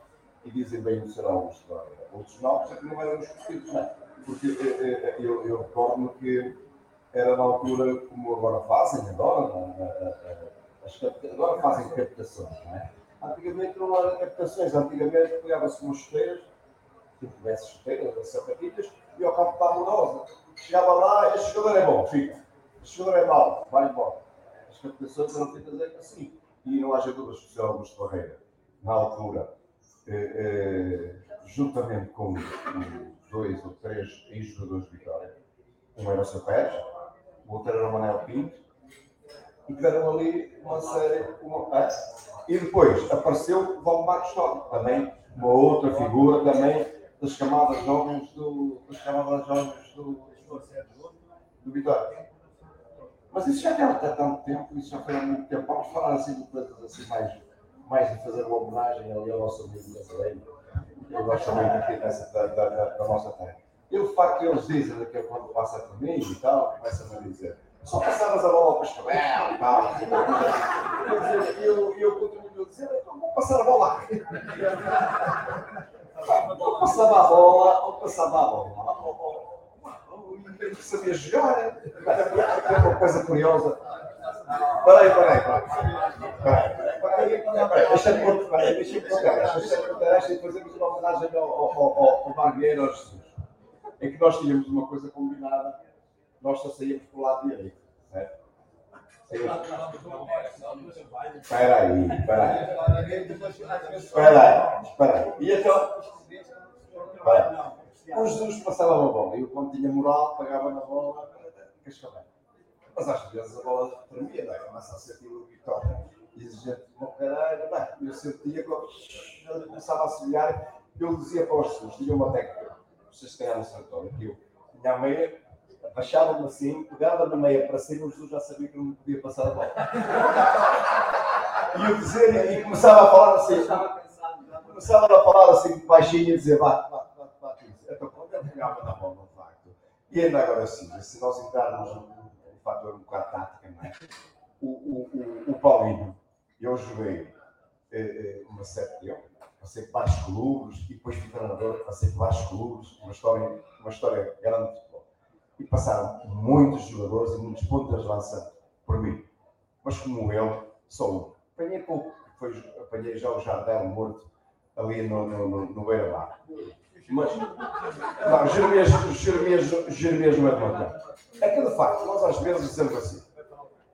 e dizem bem o será uma história. Outros não, porque não eram os escolhidos. Não. Porque eh, eh, eu, eu recordo que era na altura, como agora fazem, agora, agora fazem captações, não é? Antigamente não eram captações, antigamente pegava-se umas chuteiras, se tivesse chuteiras, sapatilhas, e ao campo estava rosa. Chegava lá, este jogador é bom, fica. Este jogador é mau, vai embora. As captações eram feitas assim e não haja dúvidas que o Sr. Augusto Barreira, na altura, eh, eh, juntamente com dois ou três ex-jogadores de Vitória, um era o Sr. Pérez, o outro era o Manel Pinto, e tiveram ali uma série. Uma, ah, e depois apareceu o Val Marcos Toque, também uma outra figura também das camadas jovens do, das camadas jovens do, do Vitória. Mas isso já deve ter tanto tempo, isso já foi há muito tempo. Vamos falar assim de coisas assim mais, mais de fazer uma homenagem ali ao nosso amigo brasileiro. Eu gosto muito aqui dessa, da, da, da, nossa terra. E o facto que eles dizem que quando passa por mim e tal, começam a dizer só passavas a bola para Cascavel e tal. E eu, eu continuo a dizer, então vou passar a bola. Ou passava a bola, ou passava a bola que saber jogar. É uma coisa curiosa. Peraí, peraí, peraí. Deixa-me contar, deixa-me contar. e fazemos uma homenagem ao, ao, ao, Jesus. É que nós tínhamos uma coisa combinada, nós só saíamos para o lado direito. Espera aí, espera aí. Espera aí, espera aí. E então. Espera aí. O Jesus passava a bola e eu, quando tinha moral, pagava na bola cascavel. Mas às vezes a bola tremia, não é? Começa a sentir o vitória. Exigente como caralho, não. Eu sentia que eu começava a subir, eu dizia para os Jesus, tinha uma técnica, vocês têm a noção toda, que eu tinha a meia, baixava-me assim, pegava na meia para cima, o Jesus já sabia que eu não podia passar a bola. E eu dizia, e começava a falar assim, começava a falar assim baixinho e dizer, vá, vá, então, quando ele pegava na bola, no facto, e ainda agora sim, se nós entrarmos no, fator um bocado tática, não é? O, o, o, o Paulinho, eu joguei eh, eh uma sete dele, passei por vários clubes e depois fui treinador, passei por vários clubes, uma história, uma história grande de futebol. E passaram muitos jogadores e muitos pontos de lança por mim. Mas como eu, sou um. Apanhei pouco, foi, apanhei já o Jardel morto ali no, no, no, no Beira Mar. Mas, não, Jeremias, Jeremias, Jeremias não é de matar. É que de facto, nós às vezes dizemos assim,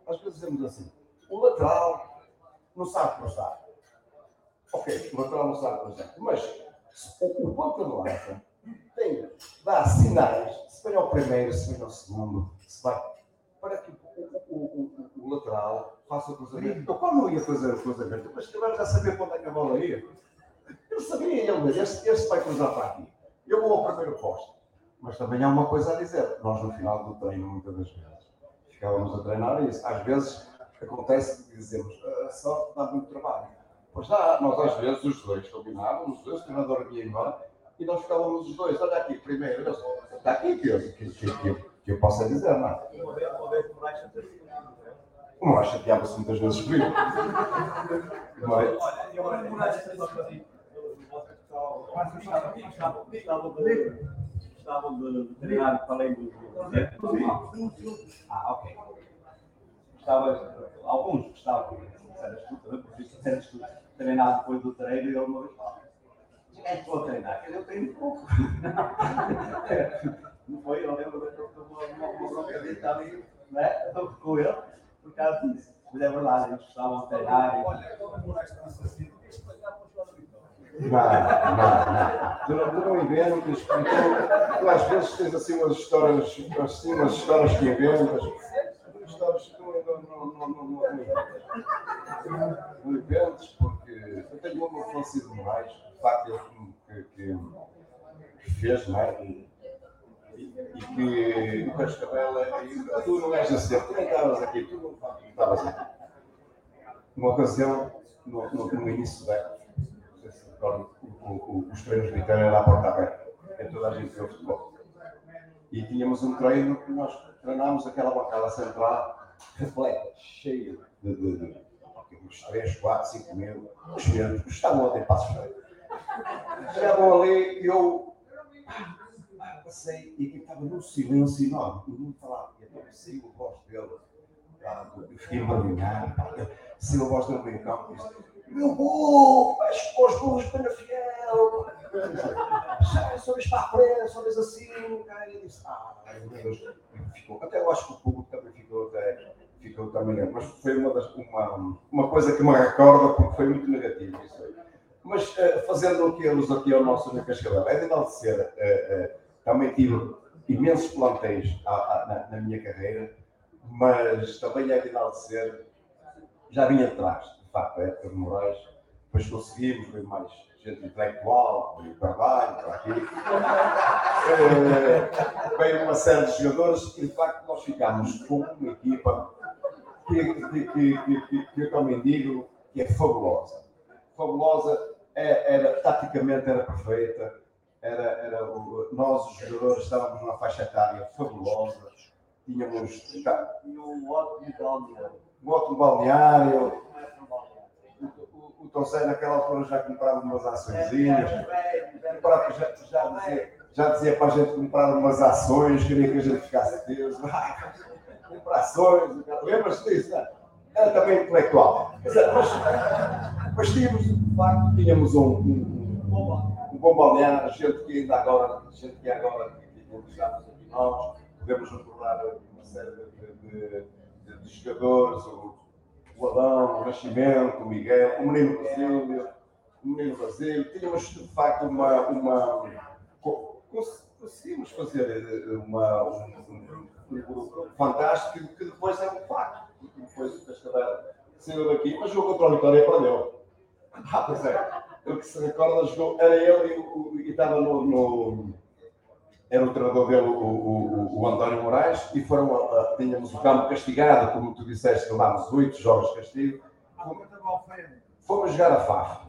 às vezes dizemos assim, o lateral não sabe cruzar. Ok, o lateral não sabe cruzar. Mas o, o ponto de lança tem, dá sinais, se vem ao primeiro, se vem ao segundo, se vai, para que o, o, o, o lateral faça o cruzamento. Eu quando ia fazer o cruzamento, mas que já sabia para onde é que a bola ia. Eu sabia, ele, este, este vai cruzar para aqui. Eu vou ao primeiro posto. Mas também há uma coisa a dizer. Nós, no final do treino, muitas das vezes, ficávamos a treinar e às vezes acontece que dizemos a sorte dá muito trabalho. Pois dá, nós às vezes os dois combinávamos, os dois, o treinador embora e nós ficávamos os dois, olha aqui, primeiro, está aqui que eu, que, que, que, que eu possa dizer, não é? O Moraes chateava-se muitas vezes comigo. Mas, Gostavam de treinar para além do Ah, ok. Gostava, alguns gostavam, eras tu também, por isso eras tu treinar depois do treino e ele uma vez é que estou a treinar, eu treino pouco. Não foi? Eu lembro que eu uma, uma broncadita ali, né? Com ele, por causa disso. Mas é verdade, eles gostavam de treinar. E... Olha, não, não, não. Não, tu não inventas, tu, tu às vezes tens assim umas histórias, assim, umas histórias que inventas. Histórias que não, não, não, não, não, não, não inventas, porque eu tenho uma Francisco de Moraes, de facto, ele que, que fez, não é? E, que o Cascabela, tu não és assim, tu nem estavas aqui, tu não estavas aqui. Uma ocasião, no, no, no início da os treinos de Vitória era a porta aberta, é toda a gente vê o futebol. E tínhamos um treino que nós treinámos aquela bancada central repleta, cheia de, de, de, de uns 3, 4, 5 mil, os menos, estavam até passos feitos. Chegavam ali e eu passei e estava num silêncio enorme, o mundo falava, e então saiu a voz dele, eu fiquei envergonhado, saiu a voz dele meio campo e disse, meu burro, mas com os burros para fiel, só para a frente, só assim, cara, e disse, ah, Deus, ficou, até eu acho que o público também ficou até, ficou também, mas foi uma, das, uma, uma coisa que me recorda porque foi muito negativo isso aí. Mas uh, fazendo o que eles aqui ao nosso no Cascavel, é de enaltecer, uh, uh, também tive imensos plantéis a, a, na, na, minha carreira, mas também é de enaltecer, já vinha atrás, facto, a época de Moraes, depois conseguimos, veio mais gente intelectual, veio Carvalho, para aqui, veio uma série de jogadores e de facto nós ficámos com uma equipa que, que, que, que, que eu também digo que é fabulosa. Fabulosa, é, era, taticamente era perfeita, era, era nós, os jogadores, estávamos numa faixa etária fabulosa, tínhamos. E o ótimo balneário. O ótimo balneário. O, Tom naquela altura, já comprava umas açõezinhas. Já, já, dizia, já dizia para a gente comprar umas ações, queria que a gente ficasse Deus. comprar ações, lembras-te disso? Era também intelectual. Mas, mas tínhamos, de facto, tínhamos um, um, um bom balneário, gente que ainda agora, gente que agora estamos aqui nós, podemos recordar uma série de, de, de, de jogadores, o, o Adão, o Nascimento, o Miguel, o Menino Basílio, o Menino Basílio, tínhamos de facto uma. uma conseguimos fazer uma, um, um, fantástico que depois é um facto. Depois o Cascavel saiu daqui, mas jogou contra a Vitória e perdeu. Ah, pois é. O que se recorda, jogou, era ele e, o, e estava no, no, Era o treinador dele, o, o, o António Moraes, e foram, uh, tínhamos o campo castigado, como tu disseste, levámos oito jogos de castigo. Fomos jogar a FAF.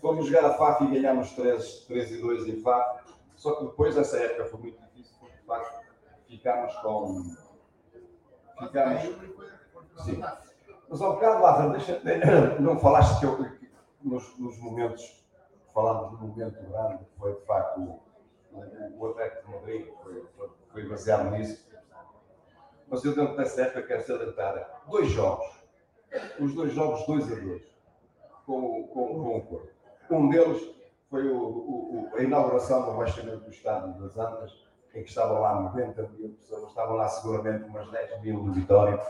Fomos jogar a FAF e ganhámos 3, 3 e 2 em FAF. Só que depois, essa época foi muito difícil, porque de facto ficámos com. Ficámos. Sim. Mas ao bocado, Lázaro, deixa, não falaste que eu, nos, nos momentos falámos um momento grande, que foi de facto o, Atlético de Madrid, foi, foi, baseado nisso. Mas eu dentro dessa época quero salientar dois jogos, os dois jogos 2 a 2, com, com, com o Porto. Um deles foi o, o, a inauguração do baixamento do Estádio das Antas, em que estavam lá 90 mil pessoas, estavam lá seguramente umas 10 mil de Vitória,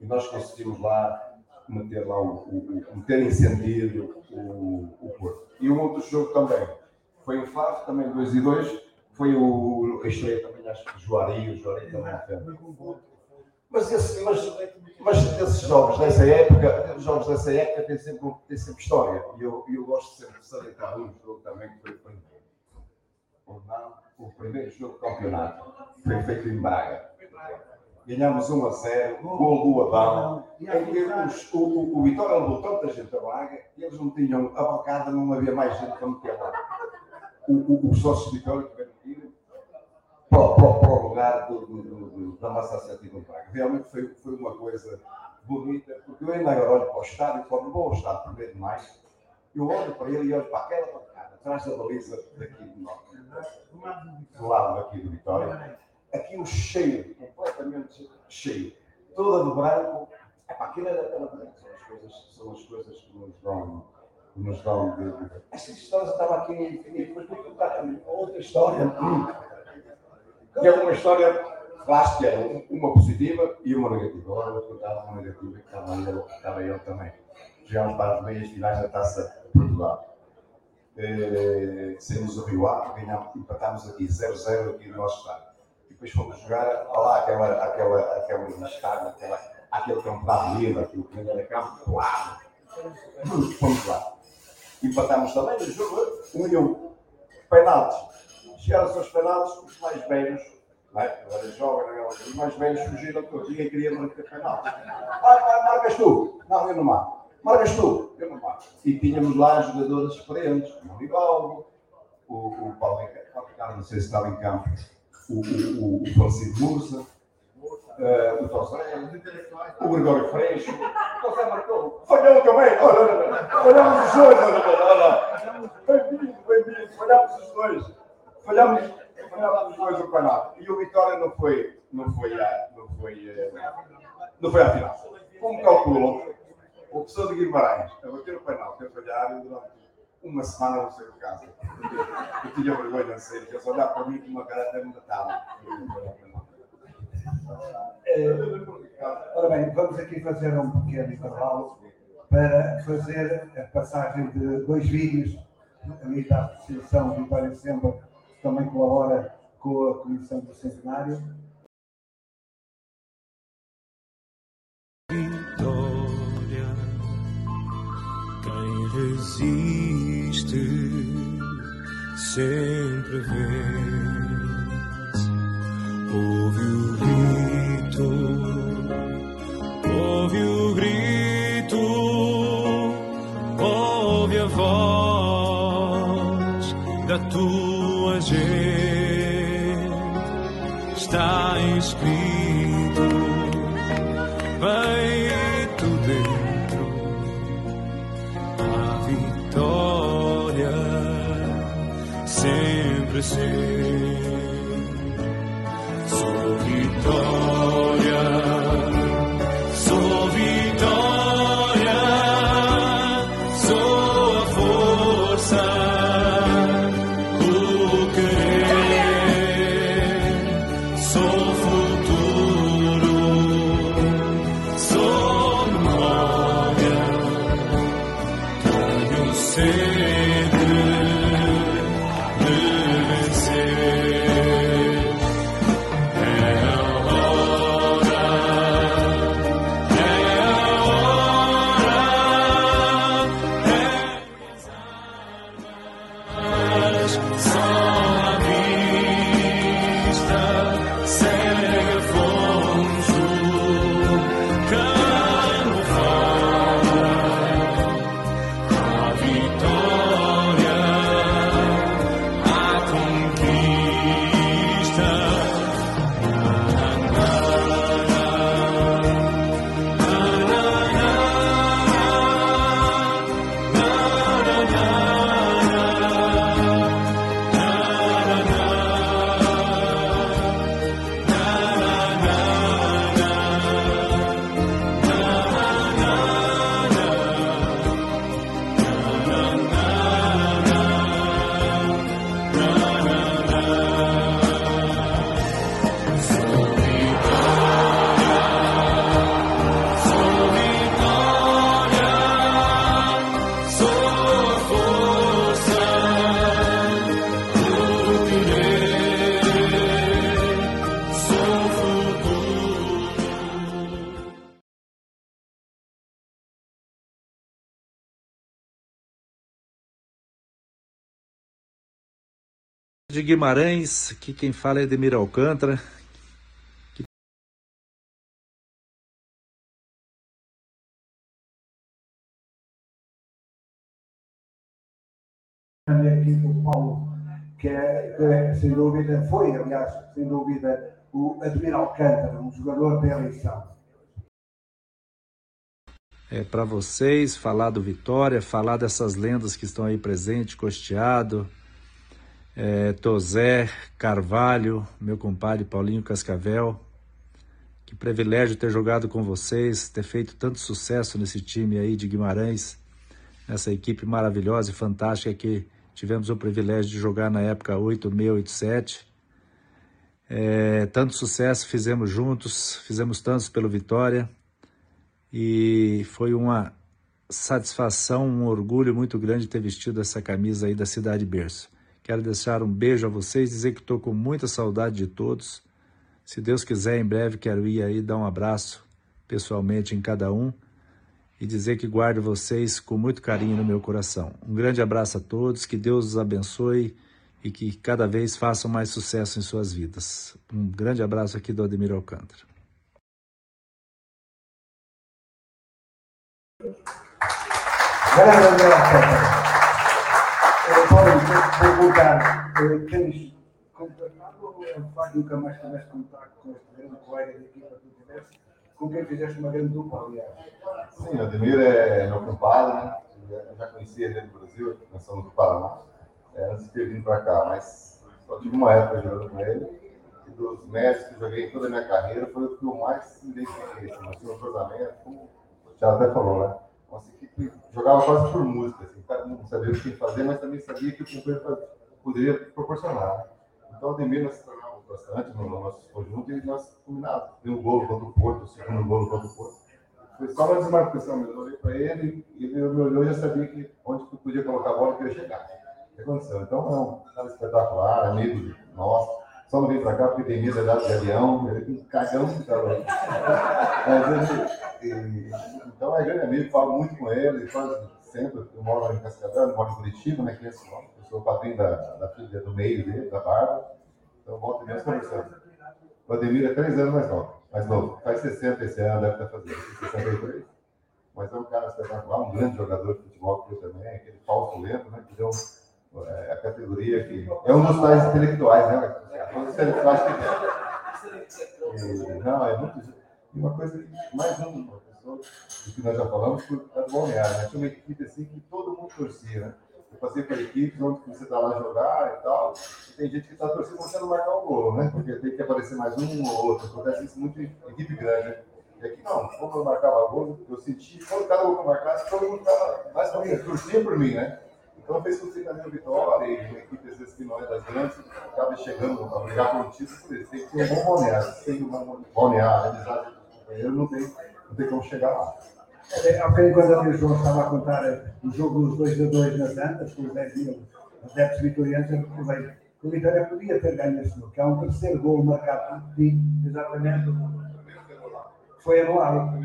e nós conseguimos lá meter lá o, o, meter em sentido o, o Porto. E um outro jogo também foi o Faf, também 2 e 2, foi o a estreia também, acho que o Juari, o Juari também. Mas, esse, mas, mas esses jogos dessa época, os jogos dessa época têm sempre, têm sempre história. E eu, eu gosto sempre de salientar um jogo também que foi o o primeiro jogo do campeonato foi feito em Braga. Ganhamos 1 a 0, gol do Adão, em que os, o, o, o Vitória levou tanta gente a Braga e eles não tinham a bancada, não havia mais gente para meter lá. O, o, os sócios de tiveram que ir para, para, para o lugar do, do, do, da Massa Braga. Realmente foi, foi uma coisa bonita, porque eu ainda olho para o estádio, quando vou ao estádio primeiro de eu olho para ele e olho para aquela bancada, atrás da baliza daqui do norte, do lado daqui do Vitória, aquilo cheio, completamente cheio, toda de branco, é para aquilo era pela branco, são as coisas, são as coisas que nos dão, nos dão de, de... Esta história estava aqui e depois vou contar outra história, que é uma história plástica, uma positiva e uma negativa. Agora vou contar uma negativa que estava eu, estava eu também. Chegámos para as meias finais da Taça de Portugal. Eh, saímos do Rio Ave, ganhámos, empatámos aqui 0-0 aqui no nosso estádio depois fomos jogar lá aquela, aquela, aquela estádio, aquela, aquele campo da livre, aquilo que era campo, lá. Fomos lá. Empatámos também no jogo, um e um. Penaltis. Chegaram-se aos penaltis, os mais velhos, não é? agora jovem, os mais velhos fugiram todos, ninguém queria marcar penaltis. Vai, vai, marcas tu. Não, eu não marco. Marcas tu. Eu não marco. E tínhamos lá jogadores experientes, o Rivaldo, o, o Paulo Ricardo, não sei se estava em campo, o, o, o Francisco Mursa, uh, o Tosé, o Gregório Freixo, o Tosé marcou. Falhou também, olha, olha, olha, falhamos os dois, olha, olha. Bem-vindo, bem-vindo, falhamos os dois. Falhamos, falhamos os dois o campeonato. E o Vitória não foi, não foi, a, não foi, eh, não foi à final. Como calculam, o professor de Guimarães a bater o penal, a falhar durante uma semana não saí de casa. Eu tinha vergonha de sair, eles olhavam para mim com uma cara até me matavam. Ora bem, vamos aqui fazer um pequeno intervalo para fazer a passagem de dois vídeos ali da Associação Vitória Sempre, que também colabora com a Comissão do Centenário. Vitória, quem resiste sempre vence. Ouve o grito, ouve o grito, ouve a voz da tua gente. Está escrito, Guimarães, aqui quem fala é Edmir Alcântara. aqui do Paulo, que é, que é, sem dúvida, foi, aliás, sem dúvida, o Admir Alcântara, um jogador da eleição. É para vocês falar do Vitória, falar dessas lendas que estão aí presentes, Costeado, é, Tozé, Carvalho, meu compadre Paulinho Cascavel. Que privilégio ter jogado com vocês, ter feito tanto sucesso nesse time aí de Guimarães, nessa equipe maravilhosa e fantástica que tivemos o privilégio de jogar na época 8687. É, tanto sucesso fizemos juntos, fizemos tantos pelo Vitória e foi uma satisfação, um orgulho muito grande ter vestido essa camisa aí da Cidade Berço. Quero deixar um beijo a vocês, dizer que estou com muita saudade de todos. Se Deus quiser, em breve quero ir aí dar um abraço pessoalmente em cada um e dizer que guardo vocês com muito carinho no meu coração. Um grande abraço a todos, que Deus os abençoe e que cada vez façam mais sucesso em suas vidas. Um grande abraço aqui do Ademir Alcântara. Admir Alcântara. Eh, Paulo, vou voltar. Eh, Tens contratado, o facto nunca mais tiveste contato com este grande colega de equipa que tiveste, com quem fizeste uma grande dupla, aliás. Sim, o Ademir é meu compadre, né? Já conhecia ele do Brasil, nós somos do Paraná, é, antes de ter vindo para cá, mas só tive uma época jogando com ele. E dos mestres que joguei toda a minha carreira, foi o que eu mais me identifiquei. Assim, tínhamos um cruzamento, como o Thiago até falou, né? Equipe jogava quase por música, assim, cada um sabia o que fazer, mas também sabia que o companheiro poderia proporcionar. né? Então, o Ademir nós treinávamos bastante no nosso conjunto e nós combinávamos. Tem um gol contra o Porto, o segundo gol contra o Porto. Foi só uma desmarcação. Eu olhei para ele e ele me olhou e já sabia que onde eu podia colocar a bola que ia chegar. O que aconteceu? Então, é um cara espetacular, amigo nosso. Só não veio para cá porque tem medo de de avião, ele tem um cagão que estava aí. Mas ele, então é grande amigo, falo muito com ele, faz sempre, eu moro em Cascavel, eu moro em Curitiba, né, que é esse nome. Eu sou o padrinho da, da filha do meio dele, da Bárbara. Então, volta e meia conversando. O Ademir é três anos mais novo. Mais novo. Faz 60 esse ano, deve estar fazendo 63. Mas é um cara espetacular, um grande jogador de futebol que eu também, aquele falso lento, né? Que deu é, a categoria que. É um dos tais intelectuais, né? Um dos intelectuais que tem. E, não, é muito. E uma coisa, mais pessoa, do que nós já falamos, foi do Balneário, né? Tinha uma equipe assim que todo mundo torcia, né? Eu passei por equipes onde você está lá jogar e tal, e tem gente que está torcendo para você não marcar o gol, né? Porque tem que aparecer mais um ou outro. Acontece isso muito em equipe grande, né? E aqui não, como eu marcava gol, eu senti, quando cada gol que eu marcasse, todo mundo estava mais ou menos torcia por mim, né? Então fez com que a minha vitória e uma equipe às vezes que não é das grandes, acaba chegando a brigar por um título por isso. Tem que ter um bom balneário. Se tem um bom balneário, amizade com os companheiros, não tem, não tem como chegar lá. É, bocadinho, quando a João estava a contar eh, o jogo dos 2 a 2 nas Antas, com os 10 mil adeptos vitorianos, eu recordei que o Vitória podia ter ganho esse jogo, que há um terceiro gol marcado por ti, exatamente, foi anulado.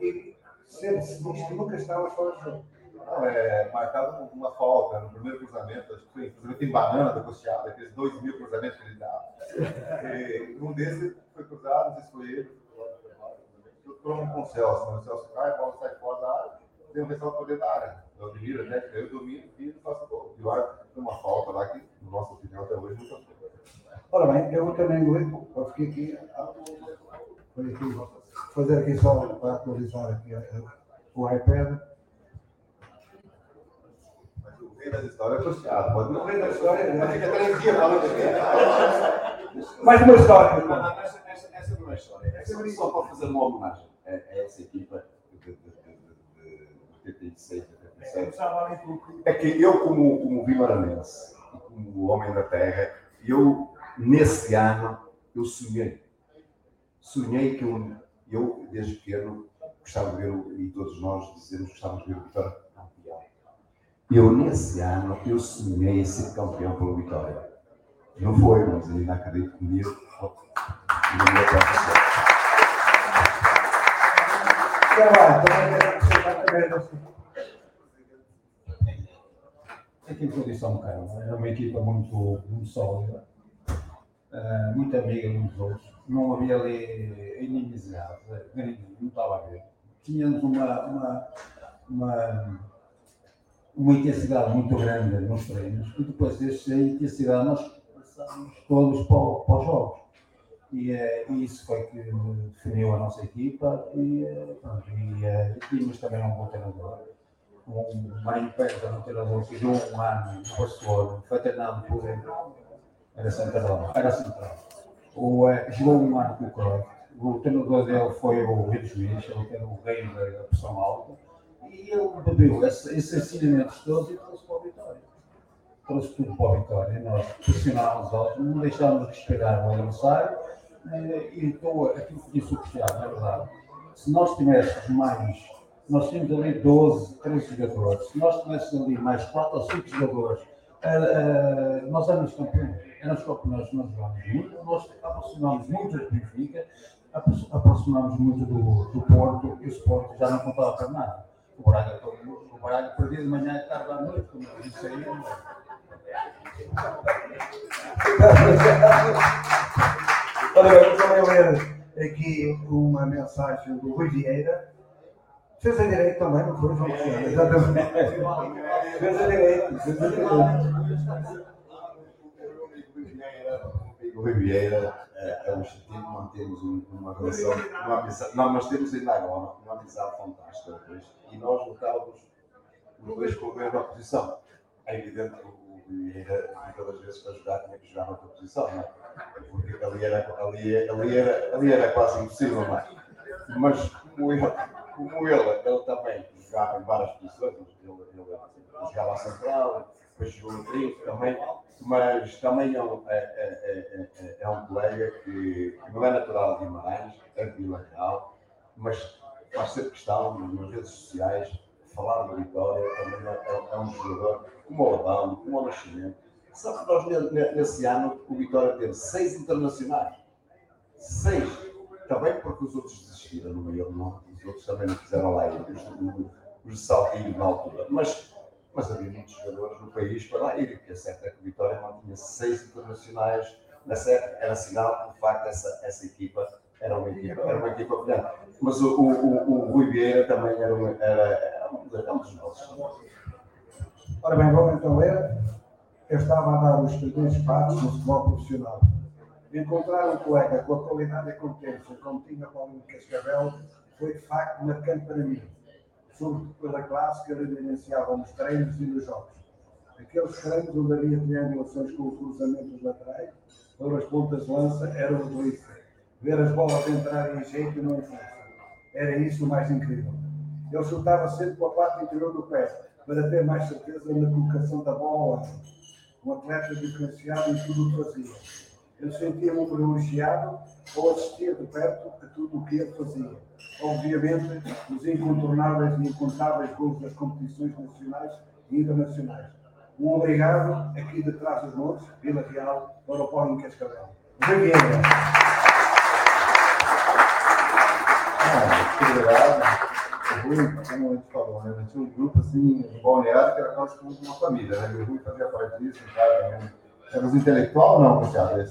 E sempre se diz que nunca estavas fora do jogo. Não, é marcado uma falta no primeiro cruzamento, acho que foi cruzamento em banana da costeada, aqueles dois mil cruzamentos que ele dava. Um desses foi cruzado, não sei se foi ele, trocou com o Celso, né? o Celso cai, a bola sai fora da área, tem um pessoal por dentro da área. Eu admiro, né? Eu domino e faço gol. E o árbitro tem uma falta lá que, na nossa opinião, até hoje nunca foi. Ora bem, eu também eu fiquei aqui, foi aqui, fazer aqui só para atualizar aqui o iPad. Mas o rei das histórias é. Pode O rei da história, né? Fica três dias falando aqui. Mais uma história. Não, não, essa, essa, essa não é história. Essa é só para fazer uma homenagem a, essa equipa de, de, de, de, de 86, 87. É que eu, como, como vimaranense, e como homem da terra, eu, nesse ano, eu sonhei. Sonhei que eu, eu desde pequeno, gostava de ver, e todos nós dizemos que gostávamos de ver o Vitória. Eu, nesse ano, eu sonhei ser campeão pelo Vitória. Não foi, mas eu ainda acredito que um dia. um dia vai acontecer. Quero lá, também quero acrescentar também a nossa- equipa eu disse era uma equipa muito, muito sólida, eh, muito amiga uns dos outros, não havia ali inimizade, não estava a ver. Tínhamos uma, uma, uma, uma intensidade muito grande nos treinos e depois dessa intensidade nós passámos todos para, para os jogos. E, eh, e isso foi que definiu a nossa equipa e, eh, pronto, e, eh, e tínhamos também um bom treinador um Marinho Pérez, um treinador que jogou um ano no Barcelona, foi treinado por era central, era central. O, eh, jogou um ano com o Cruyff, o treinador dele foi o Rio Juiz, ele era o rei da pressão alta, e ele bebeu esse- esses ensinamentos todos e trouxe para a vitória. Trouxe tudo para a vitória. Nós pressionámos alto, não deixámos respirar o adversário, eh, e estou aquilo que disse o Cristiano, na verdade. Se nós tivéssemos mais nós tínhamos ali 12, 13 jogadores. Se nós tivéssemos ali mais 4 ou 5 jogadores, eh, eh, nós éramos campeões. Éramos campeões, nós jogámos muito, nós aproximámos muito do Benfica, apro- aproximámos muito do, do Porto e o Sport já não contava para nada. O Braga, o Braga perdia de manhã e tarde à noite, como eu disse aí. não é? Olha, eu também ler aqui uma mensagem do Rui Vieira. Fez a direito também, não foi, João Cristiano? Exatamente. Fez a direito, fez a O Rui Vieira é, é um objetivo, mantemos um- uma relação, uma amizade, não, mas temos ainda agora uma amizade fantástica e nós lutávamos os dois com a mesma posição. É evidente que o Rui Vieira, muitas das vezes para jogar, tinha que jogar noutra posição, não é? Porque ali era, ali, ali, era, ali era quase impossível, não é? Mas como ele, como ele, ele também jogava em várias posições, ele, ele jogava a central, depois trinco também, mas também é um, é, é, é, é- é um colega que, que não é natural de Guimarães, é de Vila Real, mas faz sempre questão nas redes sociais falar do Vitória, também é, é- um jogador como o Adão, como o Nascimento. Sabe que nós ne- ne- nesse ano o Vitória teve seis internacionais. Seis. Também porque os outros desistiram no meio, não, os outros também não fizeram lá os, os, os de saltinho na altura. Mas, mas havia muitos jogadores no país para lá ir. O que é certo é que o Vitória mantinha seis internacionais nessa época. Era sinal que, de facto, essa, essa equipa era uma equipa, era uma equipa brilhante. Mas o, o, o, o Rui Vieira também era, um- era, era um dos- é nossos. Ora bem, vamos então ler. Eu estava a dar os primeiros passos no futebol profissional. Encontrar um colega com a qualidade e competência como tinha Paulinho Cascavel foi de facto marcante para mim, sobretudo pela classe que evidenciava nos treinos e nos jogos. Aqueles treinos onde havia triangulações com o cruzamento dos laterais, pelas pontas de lança, era uma delícia. Ver as bolas entrarem em jeito e não em força. Era isso o mais incrível. Ele chutava sempre com a parte interior do pé, para ter mais certeza na colocação da bola ao. Um atleta diferenciado em tudo o que fazia. Eu sentia-me privilegiado ao assistir de perto a tudo o que ele fazia. Obviamente, os incontornáveis e incontáveis gols das competições nacionais e internacionais. Um obrigado aqui de trás dos montes, Vila Real, para o Paulo Cascavel. Rui Vieira. Ah, muito obrigado. O Rui, como a gente falou, né? Tinha um grupo assim, um balneário, que era quase como uma família, né? E o Rui fazia parte disso, um cara também. Era os intelectual ou não, Cristiano?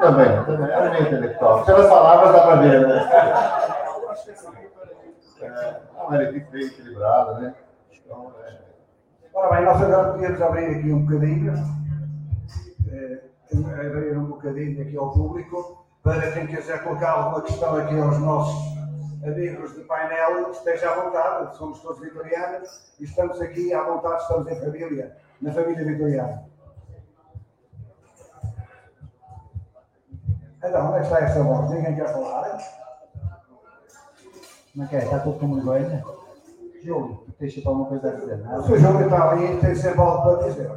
Também, também. Era meio intelectual. Pelas palavras dá pra ver, né? É, era equipe bem equilibrada, né? Então, é, Ora bem, nós agora podíamos abrir aqui um bocadinho, eh, abrir um bocadinho aqui ao público, para quem quiser colocar alguma questão aqui aos nossos amigos de painel, esteja à vontade, somos todos vitorianos e estamos aqui à vontade, estamos em família, na família vitoriana. Então, onde é que está essa voz? Ninguém quer falar? Como é que é? Está tudo com vergonha? Júlio, deixa para uma coisa a dizer, O não? Sr. Júlio está ali tem sempre algo para dizer.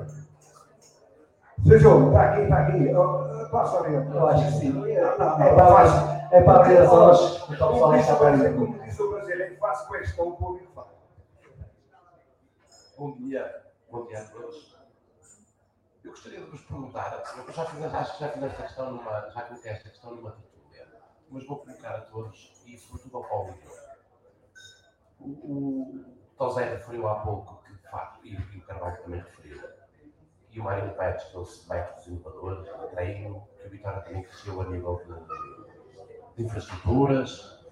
Sr. Júlio, está aqui, está aqui. Passa ali. Eu acho que sim. É para é abrir as aulas. Então, Como só disse esta o parte. brasileiro, como disse o brasileiro, faz questão, o público faz. Bom dia, bom dia a todos. Eu gostaria de vos perguntar, eu já fiz, acho que já fiz esta questão numa, já coloquei esta questão numa mas vou colocar a todos e sobretudo ao Paulo. O, o Tosé referiu há pouco que, de facto, e, e o Carvalho também referiu, e o Mário Pérez trouxe métodos inovadores, treino, que o Vitória também cresceu a nível de, de infraestruturas.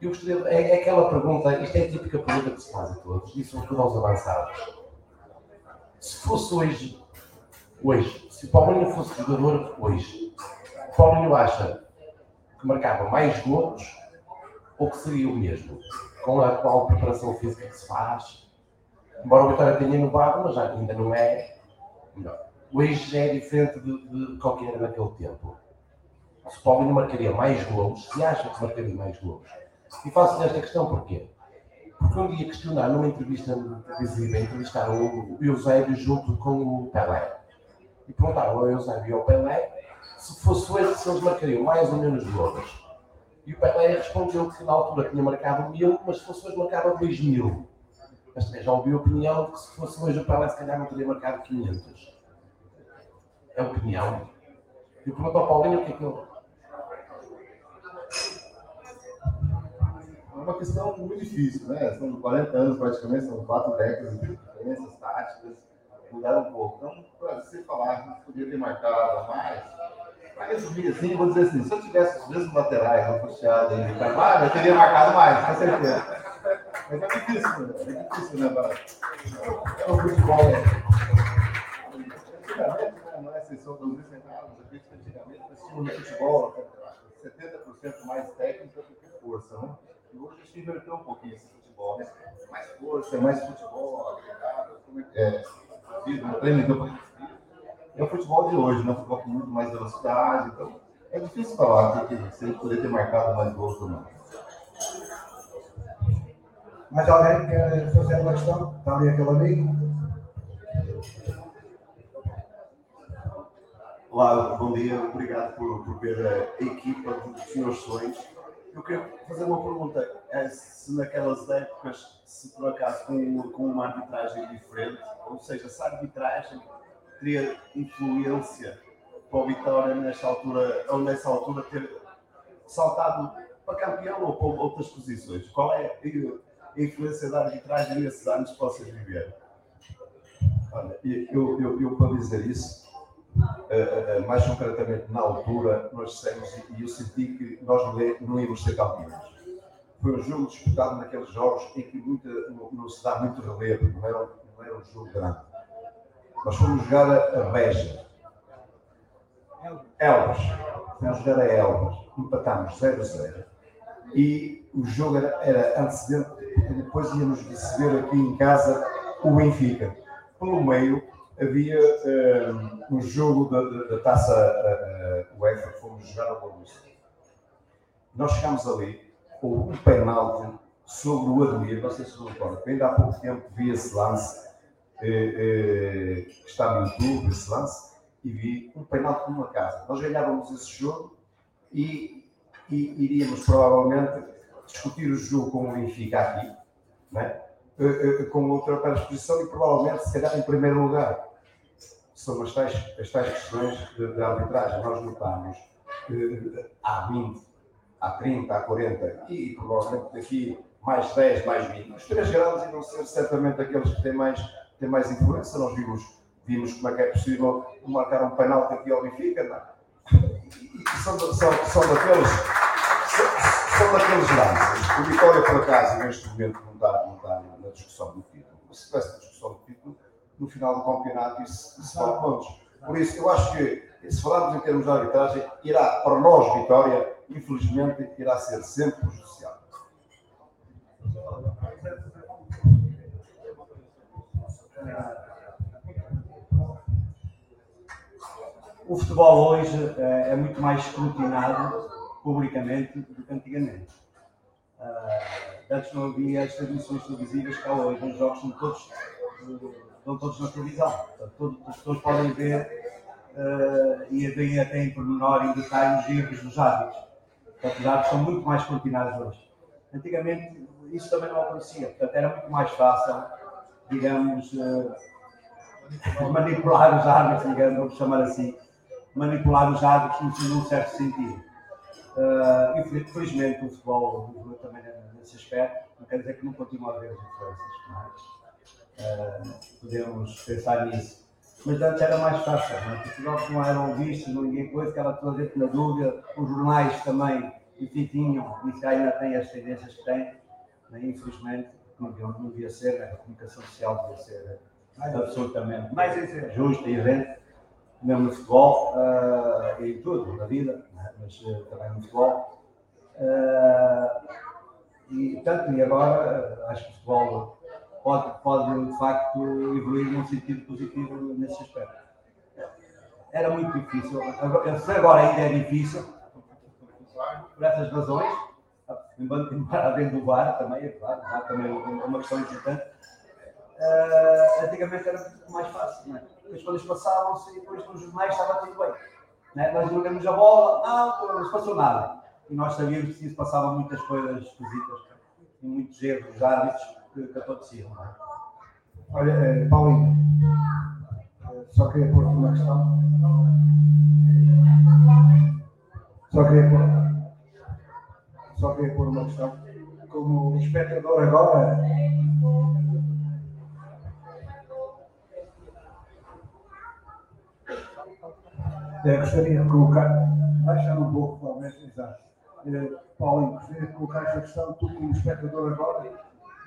Eu gostaria, é, é aquela pergunta, isto é a típica pergunta que se faz a todos, e sobretudo aos avançados. Se fosse hoje, hoje, se o Paulinho fosse jogador hoje, Paulinho acha que marcava mais gols ou que seria o mesmo? Com a atual preparação física que se faz, embora o Vitória tenha inovado, mas ainda não é melhor. Hoje já é diferente de, de qualquer era naquele tempo. Se o Paulinho marcaria mais gols, se acha que marcaria mais gols. E faço-lhe esta questão porquê? Porque um dia questionaram numa entrevista televisiva, entrevistaram o Eusébio junto com o Pelé. E perguntaram ao Eusébio e ao Pelé se fosse hoje se eles marcariam mais ou menos gols. E o Pelé respondeu que na altura tinha marcado mil, mas se fosse hoje marcava dois mil. Mas também já ouvi a opinião de que se fosse hoje o Pelé se calhar não teria marcado 500. É opinião. E pergunto ao Paulinho o que é que ele. É uma questão muito difícil, né? São 40 anos praticamente, são quatro décadas de diferenças táticas, mudaram um pouco. Então, para você falar podia ter marcado mais, para resumir assim, vou dizer assim, se eu tivesse os mesmos laterais, o Puxado e Carvalho, eu teria marcado mais, com certeza. Mas é difícil, né? É difícil, né? Para... É o futebol. Antigamente, né? não é exceção dos centavos, eu acredito que antigamente nós tínhamos no futebol 70% mais técnica do que força, né? E hoje a gente inverteu um pouquinho esse futebol, né? Mais força, mais futebol, agregado, como é que é? Vida, um treino campo É o futebol de hoje, né? O futebol com muito mais velocidade, então é difícil falar que, que se ele poder ter marcado mais gols ou não. Mais alguém quer fazer uma questão? Está ali aquele amigo? Olá, bom dia, obrigado por, por ver a equipa dos meus sonhos. Eu queria fazer uma pergunta: é se naquelas épocas, se por acaso com, com uma arbitragem diferente, ou seja, se a arbitragem teria influência para o Vitória nesta altura, ou nessa altura ter saltado para campeão ou para outras posições? Qual é a influência da arbitragem nesses anos que vocês viveram? Olha, eu, eu, eu para dizer isso, uh, uh, mais concretamente na altura, nós dissemos e eu senti que nós não, não íamos ser campeões. Foi um jogo disputado naqueles jogos em que muita, não, não, se dá muito relevo, não era, não era um jogo grande. Nós fomos jogar a, Beja, Elvas, fomos jogar a Elvas, empatámos 0 a 0 e o jogo era, era antecedente, porque depois íamos receber aqui em casa o Benfica. Pelo meio havia um, um jogo da, da, da taça uh, UEFA que fomos jogar ao Borussia. Nós chegámos ali com um penalti sobre o Admir, não sei se não recordam, ainda há pouco tempo vi esse lance, eh, eh, que está no YouTube, esse lance, e vi um penalti numa casa. Nós ganhávamos esse jogo e, e iríamos provavelmente discutir o jogo com o Benfica aqui, né? com outra predisposição e provavelmente, se calhar, em primeiro lugar. São as tais, as tais questões de, arbitragem. Nós notamos que há 20, há 30, há 40 e provavelmente daqui mais 10, mais 20. Os três grandes irão ser certamente aqueles que têm mais, têm mais influência. Nós vimos, vimos como é que é possível marcar um penalti aqui ao Benfica. Não? E são, são, são daqueles. São daqueles lances. O Vitória, por acaso, neste momento, não está, não está na discussão do título. Se tivesse discussão do título, no final do campeonato isso, isso vale pontos. Por isso, eu acho que, se falarmos em termos de arbitragem, irá, para nós, Vitória, infelizmente, irá ser sempre futebol hoje é, é muito mais escrutinado publicamente do que antigamente. Uh, antes não havia as transmissões televisivas que há hoje. Os jogos são todos, uh, estão todos na televisão. Todos, as pessoas podem ver uh, e veem até em pormenor, em detalhe, os erros dos árbitros. Portanto, os árbitros são muito mais escrutinados hoje. Antigamente isso também não acontecia. Portanto, era muito mais fácil, digamos, manipular os árbitros, digamos, vamos chamar assim, manipular os árbitros num certo sentido. Uh, infelizmente o futebol evoluiu também nesse aspecto, não quer dizer que não continue a haver as influências, mas uh, podemos pensar nisso. Mas antes era mais fácil, não é? Porque os jogos não eram vistos, ninguém coisa, ficava toda gente na dúvida, os jornais também, enfim, tinham, e se ainda têm as tendências que têm, né? infelizmente, não devia, não devia ser, né? a comunicação social devia ser absolutamente Mais justa e isenta, mesmo no futebol e em tudo, na vida, né? mas eh, também no futebol. Ah, e, tanto, e agora acho que o futebol pode, pode de facto evoluir num sentido positivo nesse aspecto. Era muito difícil, agora, se agora ainda é difícil, por essas razões, embora havendo o VAR também, é claro, VAR também é uma questão importante, antigamente era muito mais fácil, não é? As coisas passavam-se e depois nos jornais estava tudo bem. Não é? Nós jogamos a bola, não, não se passou nada. E nós sabíamos que isso passava muitas coisas esquisitas e muitos erros dos árbitros que, que aconteciam. É? Olha, eh, Paulinho, eh, só queria pôr uma questão. Só queria pôr, só queria pôr uma questão. Como espectador agora, eh, gostaria de colocar, baixar um pouco, talvez, exato. Eh, Paulinho, gostaria de colocar esta questão, tu como espectador agora,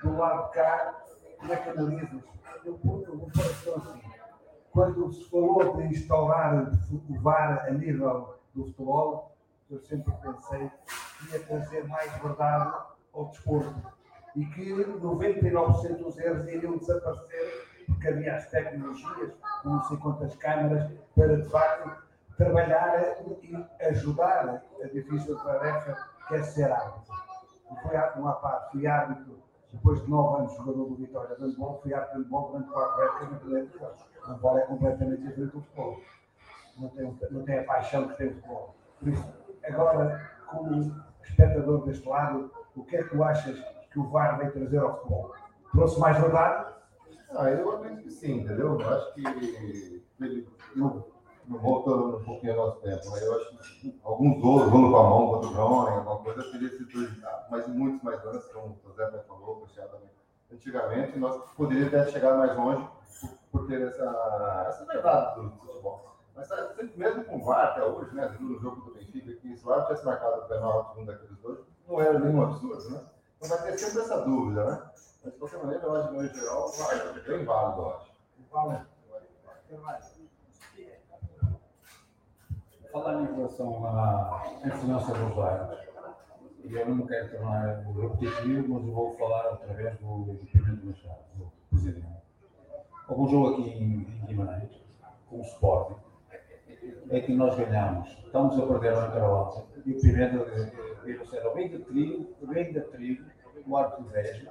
do lado de cá, como é que analisas? Eu, eu vou a questão assim. Quando se falou de instaurar o VAR a nível do futebol, eu sempre pensei que ia trazer mais verdade ao desporto e que 99% dos erros iriam desaparecer porque havia as tecnologias, não sei quantas câmaras, para de facto trabalhar e ajudar a difícil tarefa que é ser árbitro. Eu fui á- uma parte, fui árbitro depois de nove anos jogador do Vitória de handball, fui árbitro de handball durante quatro épocas na Primeira Divisão. O handball é completamente diferente do futebol. Não tem, não tem a paixão que tem o futebol. Por isso, agora, como espectador deste lado, o que é que tu achas que o VAR vai trazer ao futebol? Trouxe mais verdade? Ah, eu acredito que sim, entendeu? Eu acho que não voltando um pouquinho ao nosso tempo, mas eu acho que alguns a mão contra o João, alguma coisa teria sido evitado, mas muitos mais lances, como o Zé falou, o Cristiano também. Antigamente, nós poderíamos até chegar mais longe por, ter essa, essa verdade do futebol. Mas sabe, sempre mesmo com o VAR até hoje, né? No jogo do Benfica, que se o VAR tivesse marcado o penal um daqueles dois, não era nenhum absurdo, né? Então vai ter sempre essa dúvida, né? Mas de qualquer maneira, eu acho que no geral, vai, é bem válido, eu acho. Vale. Falar em relação à influência dos e eu não quero tornar repetitivo, mas vou falar outra vez do, Pimento Machado, do presidente. Houve um jogo aqui em, em Guimarães, com o Sporting, é que nós ganhamos, estamos a perder ao intervalo, e o Pimenta virou-se, era bem de trigo, bem de trigo, o árbitro 10,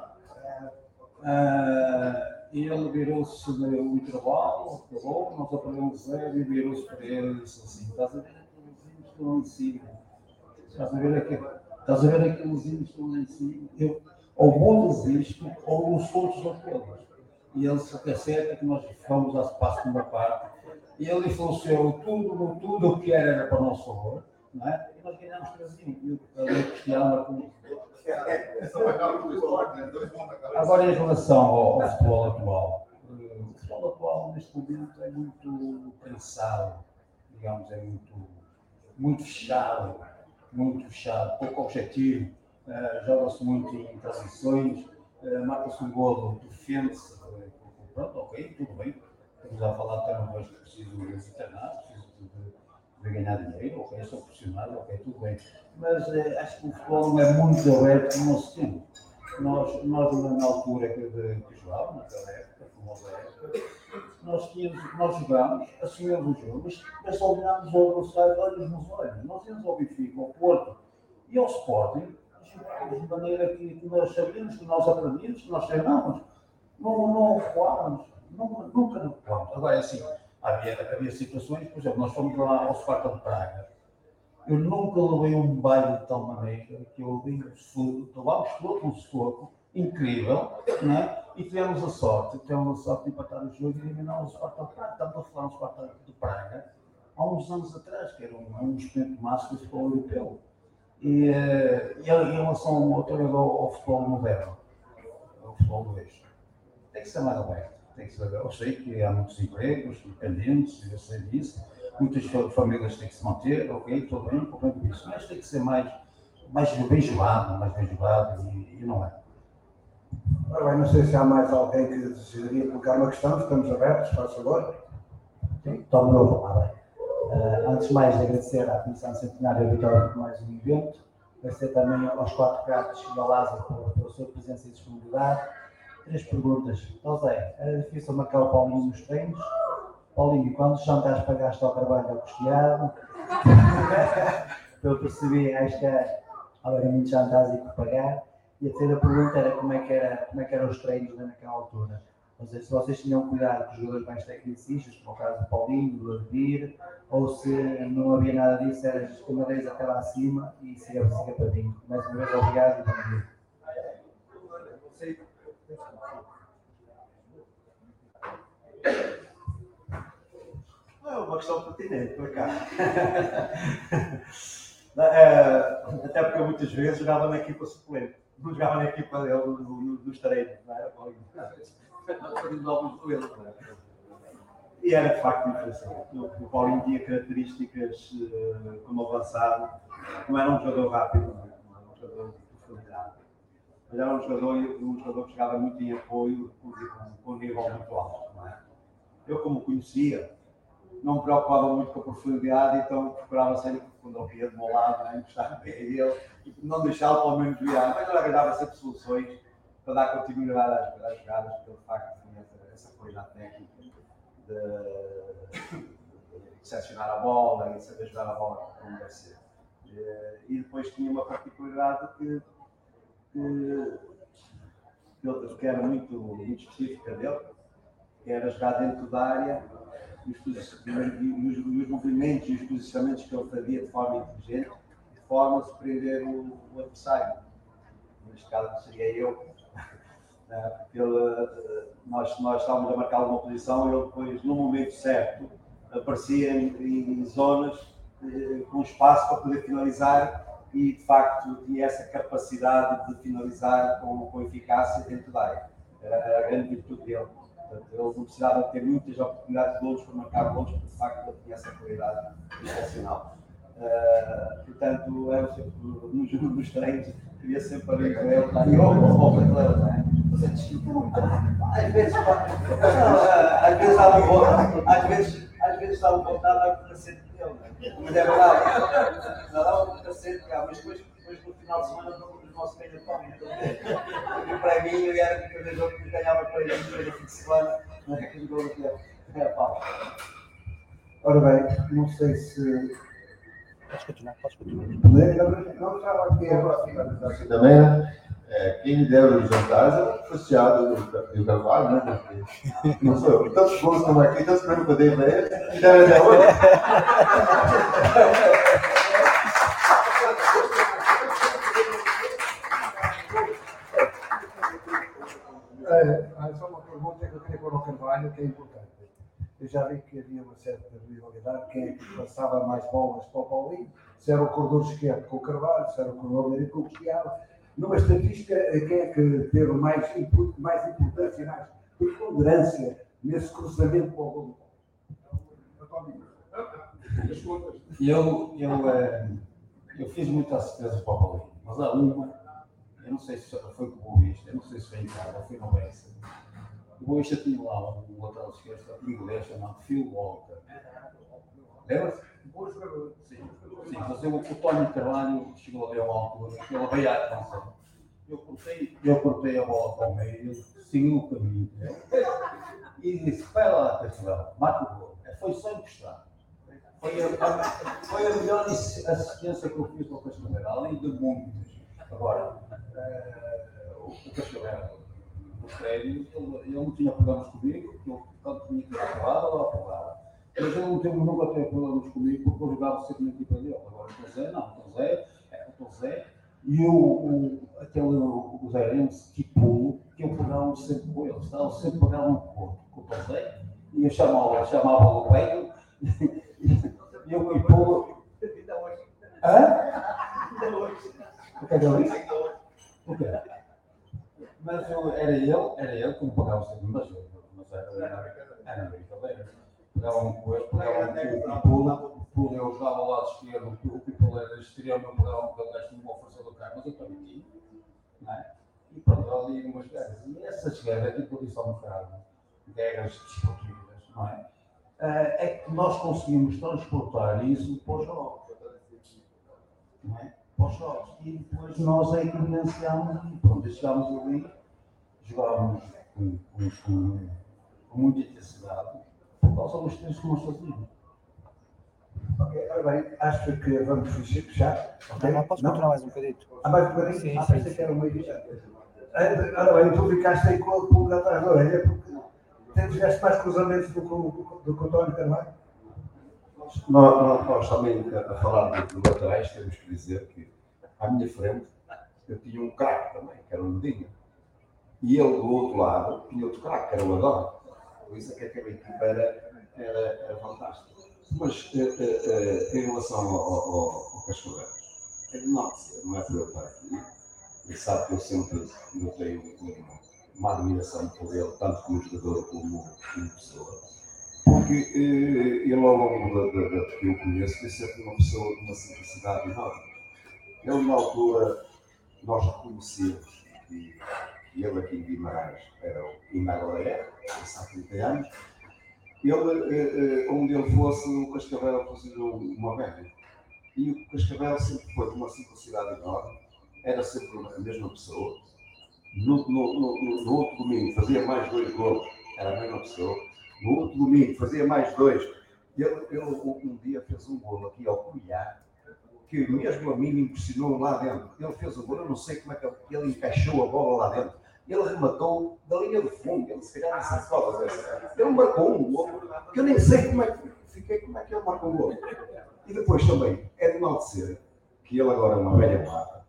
e ele virou-se no intervalo, acabou, nós aprendemos zero e virou-se para ele e disse assim: Estás a ver aqueles que lá em cima? Estás a ver aquele, estás a ver aqueles hinos que lá em cima? Eu, ou mudas isto, ou os outros são todos. E ele se acerta que nós fomos à para a segunda parte e ele influenciou tudo, tudo o que era, para o nosso favor, não é? E nós ganhamos 3 e o o Cristiano Agora, em relação ao, ao futebol atual, eh, o futebol atual, neste momento, é muito cansado, digamos, é muito, muito fechado, muito fechado, pouco objetivo, eh, joga-se muito em transições, eh, marca-se um golo, defende-se, pronto, ok, tudo bem, estamos a falar de treinadores que precisam de de ganhar dinheiro, ok, sou profissional, ok, tudo bem, mas eh, acho que o futebol não é muito aberto no nosso tempo. Nós, nós na altura que, de, que jogávamos, naquela época, famosa época, nós, tínhamos, nós jogámos, assumíamos o jogo, mas, mas só olhámos ao adversário olhos nos olhos. Nós íamos ao Benfica, ao Porto e ao Sporting, jogávamos de maneira que, que nós sabíamos, que nós aprendíamos, que nós treinávamos. Não, não recuávamos, nunca, nunca recuávamos. Agora, é assim, havia, havia situações, por exemplo, nós fomos lá ao Sparta de Praga, eu nunca levei um baile de tal maneira que eu levei um suco, levámos um suco incrível, né? e tivemos a sorte, tivemos a sorte de empatar o jogo e eliminar o Sparta de Praga. Estamos a falar do Sparta de Praga há uns anos atrás, que era um, um expoente máximo do futebol europeu. E, eh, e em relação ao, ao, futebol moderno, ao futebol eixo, tem que ser mais aberto. Tem que saber. Eu sei que há muitos empregos, dependentes, eu sei disso. Muitas fa- famílias têm que se manter, ok, tudo bem, compreendo isso. Mas tem que ser mais, mais bem jogado, mais bem jogado e, e não é. Ora bem, não sei se há mais alguém que desejaria colocar uma questão, estamos abertos, faz favor. Tomo eu a palavra. Eh, antes de mais, agradecer à Comissão Centenária Vitória por mais um evento, agradecer também aos quatro gatos e ao Lázaro pela, pela sua presença e disponibilidade. Três perguntas. Então, Zé, era difícil marcar o Paulinho nos treinos? Paulinho, quantos jantares pagaste ao trabalho ao custeado? Pelo que percebi, acho que há muitos jantares e por pagar. E a terceira pergunta era como é que, era, como é que eram os treinos né, naquela altura. Ou seja, se vocês tinham cuidado com os jogadores mais tecnicistas, como o caso do Paulinho, do Adir, ou se não havia nada disso, era as escamadeiras até lá acima e siga, siga para dentro. Mais uma vez, obrigado e bom dia. É uma questão pertinente, por cá. Eh, Até porque eu muitas vezes jogava na equipa suplente. Não jogava na equipa dele no- no- nos treinos, não era? Duelos, não é? E era de facto diferencial. O Paulinho tinha características eh, como avançado. Não era um jogador rápido, não, é? era um jogador de profundidade. Mas era um jogador, um jogador que jogava muito em apoio com, um nível muito alto. Não é? Eu, como o conhecia, não me preocupava muito com a profundidade, então procurava sempre, quando ele via do meu lado, né, encostar bem a ele, e não deixá-lo pelo menos virar, mas eu arranjava sempre soluções para dar continuidade às, às jogadas, porque ele de facto tinha essa, qualidade técnica de, de a bola e saber jogar a bola como deve ser. E depois tinha uma particularidade que, que, que era muito, muito específica dele, que era jogar dentro da área e os, posi- e os- e os movimentos e os posicionamentos que ele fazia de forma inteligente, de forma a surpreender o, o adversário. Neste caso seria eu, né, porque ele, eh, nós, nós estávamos a marcar uma posição e ele depois, no momento certo, aparecia em, em zonas eh, com espaço para poder finalizar e, de facto, tinha essa capacidade de finalizar com, com eficácia dentro da área. Era, era a grande virtude dele. Portanto, ele não precisava ter muitas oportunidades de gols para marcar gols, porque, de facto, ele tinha essa qualidade excepcional. Uh, portanto, eu sempre, nos, nos treinos, queria sempre ali com ele, tá? eu, ao brasileiro, não é? Às vezes, às vezes uma vontade, às vezes, às vezes dá uma vontade de dar um cacete dele, não é? Mas é verdade, não dá um cacete, cá, mas depois, depois no final de semana, no nosso treino de palma, e o prémio era que cada jogo que ganhava para ele no fim de semana, não é que aqui, é a pau. Ora bem, não sei se. Podes continuar, podes continuar. Não estava aqui agora. Assim também, né? É, quem me dera os jantares o associado do, do Carvalho, né? Porque Não sou eu. Tantos gols que eu marquei, tantos prêmios que eu dei pra ele, me até hoje. É, só uma pergunta que eu queria pôr ao Carvalho, que é importante. Eu já vi que havia uma certa rivalidade, quem é que passava mais bolas para o Paulinho, se era o corredor esquerdo com o Carvalho, se era o corredor direito com o Cristiano. Numa estatística, quem é que teve mais, input, mais importância, mais preponderância nesse cruzamento para o gol? Eu, eu, eh, eu fiz muitas certezas para o Paulinho, mas há uma, eu não sei se foi com o Boavista, eu não sei se foi em casa, foi no Bessa. O Boavista tinha lá um lateral esquerdo inglês chamado Phil Walker. Lembra-se? Sim, sim, mas eu, o Tony Carvalho chegou ali a uma altura, que ele veio à atenção. Eu cortei, eu cortei a bola para o meio, segui o caminho dele, e disse: Espera lá, Castelão, mata o gol. Foi só encostar. Foi a, foi a melhor assi- assistência que eu fiz para o Castelão, além de muitas. Agora, eh, o o Castelão, no prédio, ele, ele não tinha problemas comigo, porque eu, quando tinha que ir aprovado, eu aprovava. Mas não teve, nunca teve problemas comigo, porque eu jogava sempre na equipa dele. Agora, o Zé, não, o Zé, é o Zé, e o, o, aquele, o, Zairense, tipo, que eu pegava sempre com ele, estava sempre pegava no corpo, com o Zé, e eu chamava, chamava o Leio, e eu com o Paulo. Hã? O que é que ele disse? O quê? Mas eu, era ele, era ele que me pagava sempre, mas eu, mas mas era, era, era brincadeira. Pegavam com ele, pegavam com o pulo, o pulo eu jogava ao lado esquerdo, o pulo- era extremo, eu pegava com o gajo uma força do carro, mas eu também tinha, não é? E pronto, ali umas guerras. E essas guerras, que eu disse há um bocado, guerras desportivas, não é? Eh, é que nós conseguimos transportar isso para os jogos. Não é? Para os jogos. E depois nós é que vivenciámos e pronto, chegámos ali, jogávamos com, com, com, com muita intensidade, por causa dos treinos que fazíamos. Ok, ora bem, acho que vamos fechar. ok? Não, posso continuar mais um bocadito? Ah, mais um bocadinho? Sim, ah, sim, pensei sim. que era o meio. Ah, Ora bem, tu ficaste aí com a pulga atrás da orelha porque tiveste mais cruzamentos do que o o António Carvalho. Nós, nós, nós também, a, falar de, de laterais, temos que dizer que à minha frente eu tinha um craque também, que era o Medinha. E ele do outro lado tinha outro craque, que era o Adão. Por isso é que aquela equipa era, era, era fantástica. Mas eh, eh, em relação ao, ao, ao, ao Cascavel, é de ser, não é por eu estar aqui. Ele sabe que eu sempre eu tenho uma, admiração por ele, tanto como jogador como como pessoa porque ele ao longo da, da, da que eu conheço foi sempre uma pessoa de uma simplicidade enorme. Ele na altura nós reconhecemos que ele aqui em Guimarães era o agora é, há 30 anos, ele, onde ele fosse, o Cascavel considerou uma média. E o Cascavel sempre foi de uma simplicidade enorme, era sempre a mesma pessoa. No, no, no, no- outro domingo fazia mais dois gols, era a mesma pessoa. No outro domingo fazia mais dois. Ele, ele um dia fez um golo aqui ao Cunhá, que mesmo a mim me impressionou lá dentro. Ele fez o golo, eu não sei como é que ele encaixou a bola lá dentro. Ele rematou da linha de fundo, ele se calhar se recorda dessa. Ele marcou um golo, que eu nem sei como é que fiquei, como é que ele marcou um golo. E depois também é de maldizer que ele agora é uma velha mata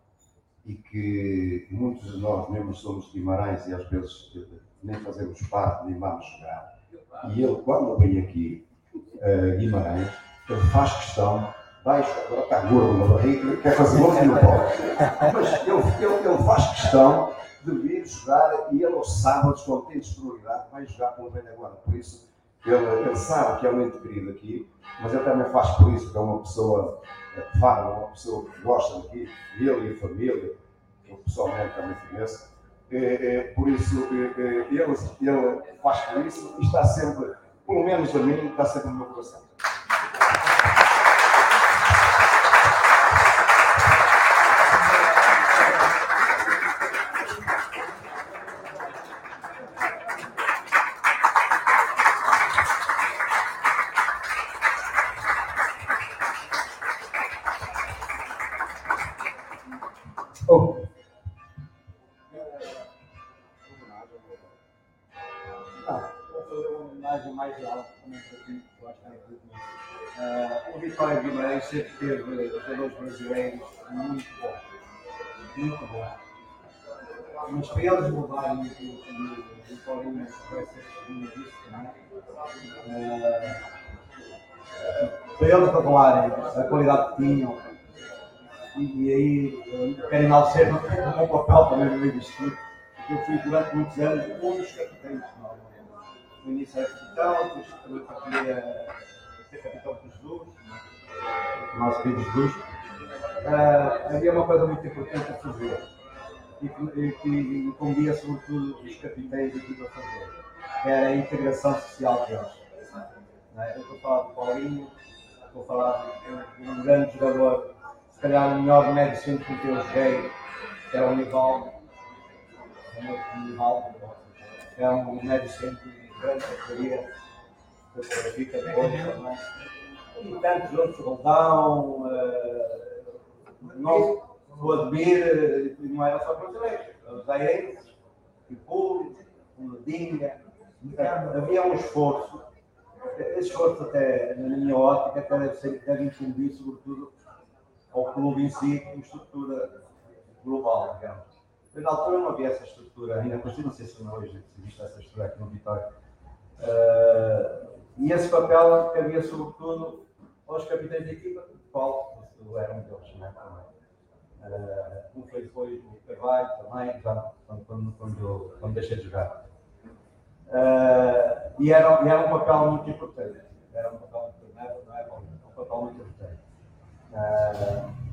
e que muitos de nós mesmo somos de Guimarães e às vezes nem fazemos parte, nem vamos jogar. E ele, quando vem aqui, eh, Guimarães, ele faz questão, baixa, agora está gordo na barriga, quer fazer gol e não. Mas ele, ele, ele faz questão de vir jogar e ele aos sábados, quando tem disponibilidade, vai jogar com o velho agora. Por isso, ele, ele sabe que é um ente querido aqui, mas ele também faz por isso, que é uma pessoa eh, fala, uma pessoa que gosta daqui, ele e a família, que eu pessoalmente também conheço. É, é, por isso, é, é, ele, ele faz por isso e está sempre, pelo menos a mim, está sempre no meu coração. Eles mudarem aquilo que o Vitória vai ser segundo disso também, ah, para eles avalarem a qualidade que tinham, e, aí eh, quero enaltecer o meu papel também no meio disto tudo. Eu fui durante muitos anos um dos capitães. não é? No início era capitão, depois também partilhei a ser capitão com Jesus, nosso querido Jesus. Ah, havia uma coisa muito importante a fazer e que, e que incumbia sobretudo os capitães aqui a fazer, que era a integração social deles. É? Eu estou a falar do Paulinho, estou a falar de um grande jogador, se calhar o melhor médio centro que eu joguei, que era o Nivaldo. O Nivaldo é um médio centro de grande categoria, que fica depois também. E tantos outros, Roldão, eh, não, o Admir, não era só brasileiro, os zaires, o Público, o Medinha. Havia um esforço esse esforço até, na minha ótica, até deve, ser, deve incumbir, sobretudo, ao clube em si, como estrutura global, digamos. Na altura não havia essa estrutura, ainda por não sei se não hoje existe essa estrutura aqui no Vitória. Ah, e esse papel cabia, sobretudo, aos capitães da equipa, do qual era um deles? Também. Como foi depois o Carvalho também, já, quando, quando, quando, deixei de jogar. Uh, e, era, e era um papel muito importante. Era um papel muito não é, é, um papel muito importante. Uh,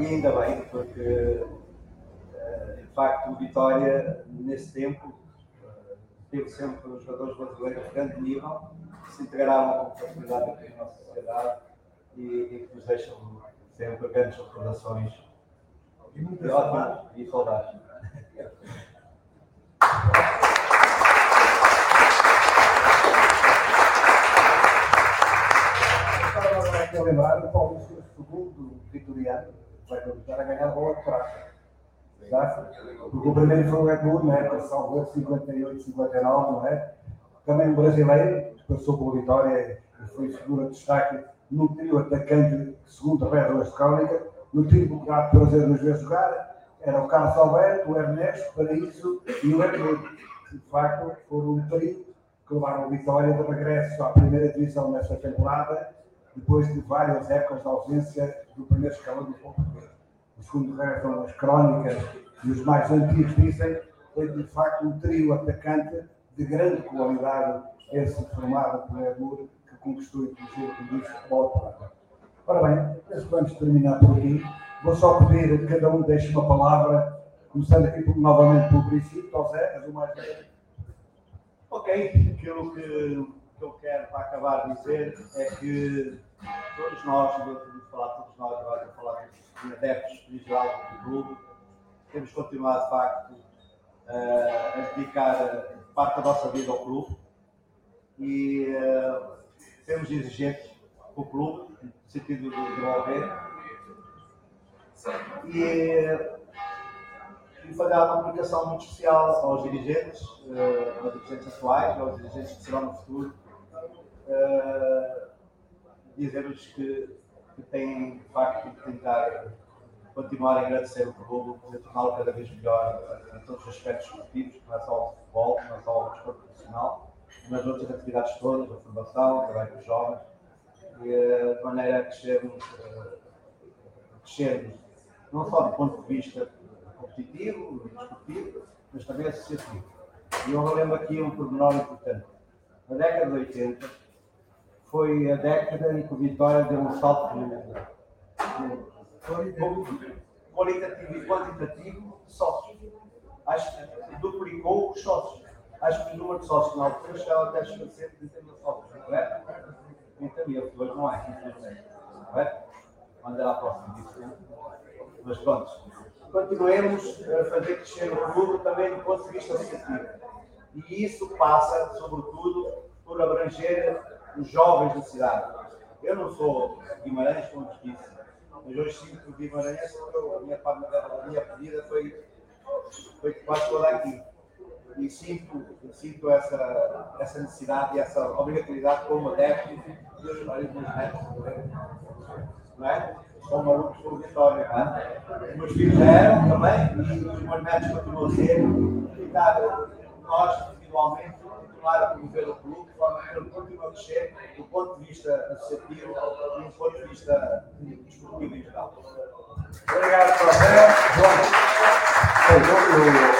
e ainda bem, porque uh, de facto o Vitória, nesse tempo, teve sempre os jogadores brasileiros de grande nível, que se integraram com facilidade aqui na nossa sociedade e, e que nos deixam sempre grandes recordações e muitas ótimas e saudades. Estava aqui a lembrar do Paulo II, vitoriano, vai começar a ganhar a bola de prata. Exato? Porque o primeiro foi o Red Bull, né? Salvou 58, 59, não é? Também um brasileiro, que passou pela Vitória e foi figura de destaque no trio atacante, segundo reza as crónica, no trio que dá prazer nos ver jogar, era o Carlos Alberto, o Ernesto, Paraíso e o Hermano. De facto, foram um trio que levaram a Vitória de regresso à primeira divisão nesta temporada, depois de várias épocas de ausência do primeiro escalão do português. O segundo rezam as crónicas e os mais antigos dizem, foi de facto um trio atacante de grande qualidade, esse formado por que conquistou inclusive o futebol prata. Ora bem, penso que vamos terminar por aqui. Vou só pedir que cada um deixe uma palavra, começando aqui por, novamente pelo princípio, José, és o mais velho. Ok, aquilo que, que eu quero para acabar de dizer é que todos nós, eu vou falar todos nós, agora vou falar de adeptos em geral do clube, temos continuado de facto a dedicar parte da nossa vida ao clube e uh, temos exigentes com o clube, no sentido de desenvolver e, e fazer uma comunicação muito especial aos dirigentes, uh, aos dirigentes atuais, aos dirigentes que serão no futuro, uh, dizer-lhes que, que têm, de facto, de tentar continuar a agradecer o clube, poder torná-lo cada vez melhor em todos os aspectos esportivos, não é só o futebol, não é só o desporto profissional, mas outras atividades todas, a formação, trabalho com os jovens, e, eh, de maneira a crescermos, a crescermos não só do ponto de vista competitivo, desportivo, mas também associativo. E eu lembro aqui um pormenor importante. Na década de 80 foi a década em que o Vitória deu um salto qualitativo e quantitativo de sócios. Acho que duplicou os sócios. Acho que o número de sócios na altura chegava até a 130 mil sócios, não é? 30 mil, hoje não é, infelizmente. Não é? Quando era próximo disso? Mas pronto, continuemos a fazer crescer o clube também do ponto de vista associativo. E isso passa, sobretudo, por abranger os jovens da cidade. Eu não sou Guimarães, como disse, mas hoje sinto que Guimarães, a minha, a minha pedida foi, foi quase toda aqui. E sinto, sinto essa, essa necessidade e essa obrigatoriedade como adepto dos vários meus netos. Não é? são malucos por vitória. Os meus filhos eram também, e os meus netos continuam a ser, dar nós, individualmente, continuar a promover o clube, de forma que ele continue a crescer do ponto de vista associativo e do ponto de vista desportivo em geral. Obrigado, José. Eu,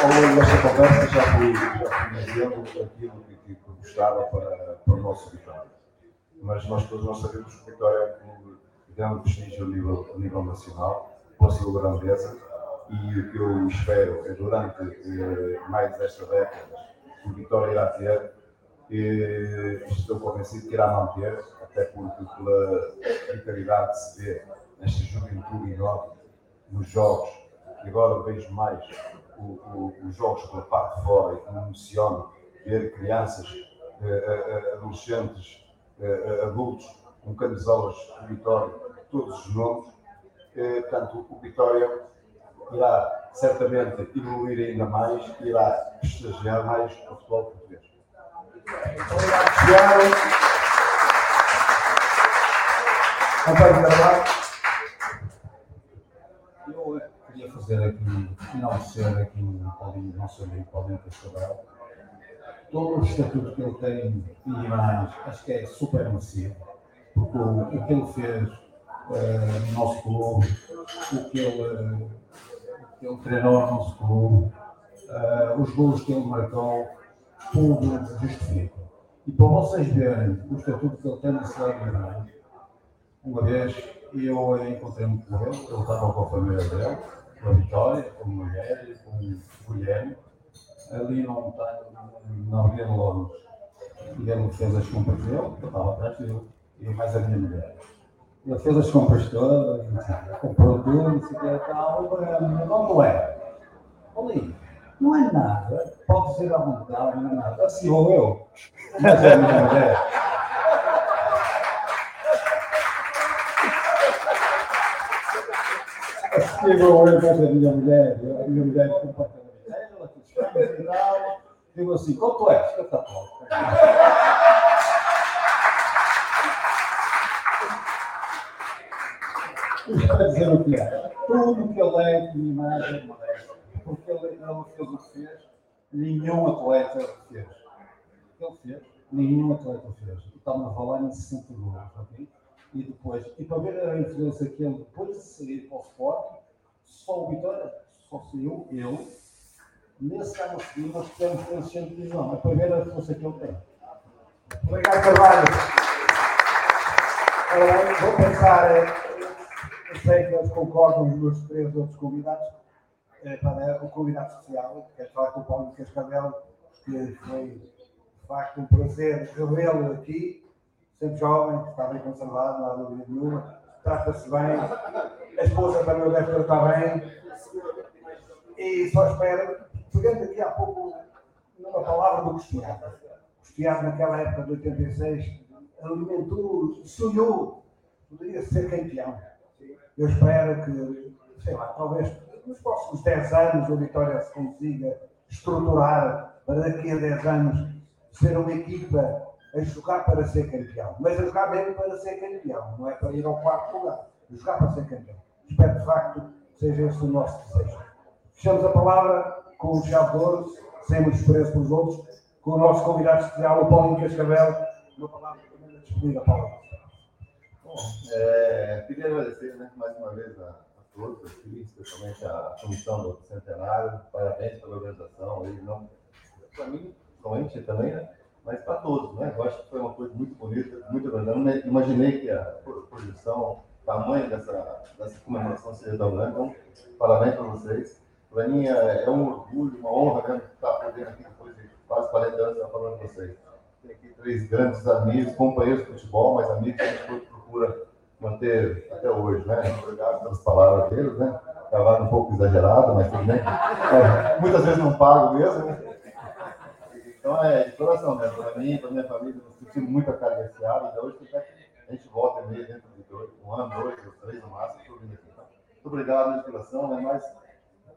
ao longo desta conversa, já fui, já aquilo que, que gostava para, para o nosso Vitória. Mas nós todos nós sabemos que o Vitória é um clube grande prestígio a nível, a nível nacional, pela sua grandeza, e o que eu espero é durante eh, mais desta década o Vitória irá ter, e estou convencido que irá manter, até porque pela vitalidade que se vê nesta juventude enorme, nos jogos, e agora vejo mais o, o, os jogos pela parte de fora e que me emociona ver crianças, eh, eh, adolescentes, eh, adultos com camisolas de Vitória todos os nomes. Eh, portanto, o Vitória irá certamente evoluir ainda mais e irá prestigiar mais o futebol português. Obrigado, Carvalho. Eu fazer aqui, enaltecer aqui o Paulinho, nosso amigo Paulinho Cascavel. Todo o estatuto que ele tem em Guimarães, acho que é super merecido, porque o, o que ele fez uh, no nosso clube, o que ele, uh, o que ele treinou no nosso clube, uh, os gols que ele marcou, tudo justifica. E para vocês verem o estatuto que ele tem na cidade de Guimarães, uma vez eu encontrei-me com ele, ele estava com a família dele, com a Vitória, com a mulher, com Guilherme, ali não está, na Avenida de Londres. Ele fez as compras dele, eu estava atrás dele, e mais a minha mulher. Ele fez as compras todas, comprou tudo, não sei o que e tal, onde é? Ali, não é nada, pode ser à vontade, não é nada. Assim vou eu, mas é a minha mulher. Assim vou eu, mas é a minha mulher, a minha mulher é completamente. Ela que e tal, digo assim, quanto é? 50 pau. Para dizer o que é. Tudo que ele é de imagem modesta. Porque ele, ele fez o que fez, nenhum atleta fez. Ele fez, nenhum atleta fez. E estamos a falar em 60 gols, ok? E depois, e para ver a influência que ele depois de sair para o Sport, só o Vitória, só saiu ele. Nesse ano seguinte, nós tivemos três de. É a força que ele tem. Obrigado, Carvalho. Bem, vou pensar, eh, eu sei que eles concordam os meus três outros convidados, eh, para o convidado especial, que é falar com o Paulo Cascavel, que foi de facto um prazer revê-lo aqui, sempre jovem, está bem conservado, não há dúvida nenhuma, trata-se bem, a esposa também o deve tratar bem, e só espero, pegando aqui há pouco numa palavra do Cristiano. Cristiano, naquela época de 86, alimentou, sonhou, poderia ser campeão. Eu espero que, sei lá, talvez nos próximos 10 anos o Vitória se consiga estruturar para daqui a 10 anos ser uma equipa a jogar para ser campeão. Mas a jogar mesmo para ser campeão, não é para ir ao quarto lugar. A jogar para ser campeão. Espero de facto que seja esse o nosso desejo. Fechamos a palavra com o Chave de Ouro, sem muito desprezo pelos outros, com o nosso convidado especial, o Paulinho Cascavel. Uma palavra também despedida, Paulo. Bom, é, queria agradecer né, mais uma vez a, a todos aqui, especialmente a comissão do Centenário. Parabéns pela organização. Não para mim, somente também, né? mas para todos. Né? Eu acho que foi uma coisa muito bonita, muito. Não imaginei que a pro- projeção, tamanho dessa, dessa comemoração seja tão grande. Então, parabéns para vocês. Para mim é, é um orgulho, uma honra mesmo estar podendo aqui depois de quase 40 anos estar falando com vocês. Tem aqui três grandes amigos, companheiros de futebol, mas amigos que a gente procura manter até hoje, né? Obrigado pelas palavras deles, né? Acabaram um pouco exagerado, mas tudo bem. É, muitas vezes não pago mesmo, né? Então é de coração mesmo, para mim, para minha família, me sentindo muito acariciado, ainda hoje até que a gente volta e meia dentro de dois, um ano, dois, ou três no máximo, estou vindo aqui. Então, muito obrigado pela inspiração, né? Mas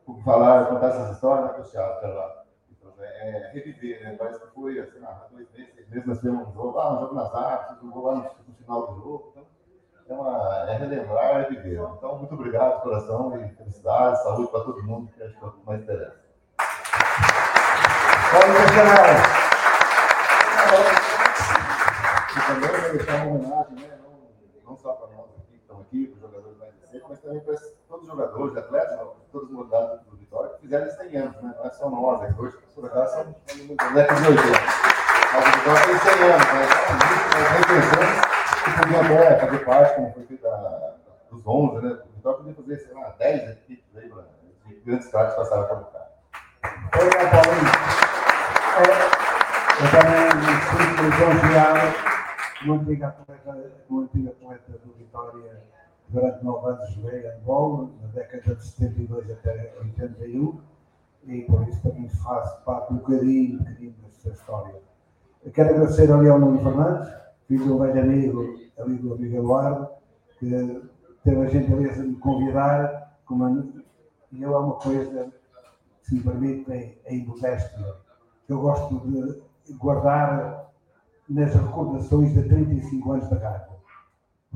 por falar, contar essas histórias, né, Cristiano, lá. É, é reviver, né? Parece que foi assim, há dois meses, seis meses nós tivemos um jogo, ah, um jogo nas artes, um jogo lá no, no final do jogo. Então, é, uma, é relembrar, é viver. Então, muito obrigado de coração e felicidade, saúde para todo mundo, que acho que é o que mais interessa. Paulinho Cascavel. E também vai deixar uma homenagem, né? Não, não só para nós aqui, que estamos aqui, para os recentes, mas também para todos os jogadores, atletas, todas as modalidades do Vitória, que fizeram isso 100 anos, né? Não é só nós, é que hoje, por acaso, são década de 80. Mas o Vitória tem 100 anos, né? Então, nós repensamos que podiam até fazer parte, como foi feito dos 11, né? O Vitória podia fazer, sei lá, 10 equipes aí, de grandes craques passaram pelo cara. Obrigado, Paulinho. É, eu também sinto lisonjeado, como antigo atleta, como antigo atleta do Vitória, durante nove anos joguei handball, na década de 72 até 81, e por isso também faço parte um bocadinho, um bocadinho dessa história. Quero agradecer ao Nuno Fernandes, filho um velho amigo ali do amigo Eduardo, que teve a gentileza de me convidar, como e eu é uma coisa se me permitem, a imodéstia, que eu gosto de guardar nas recordações de 35 anos da rádio.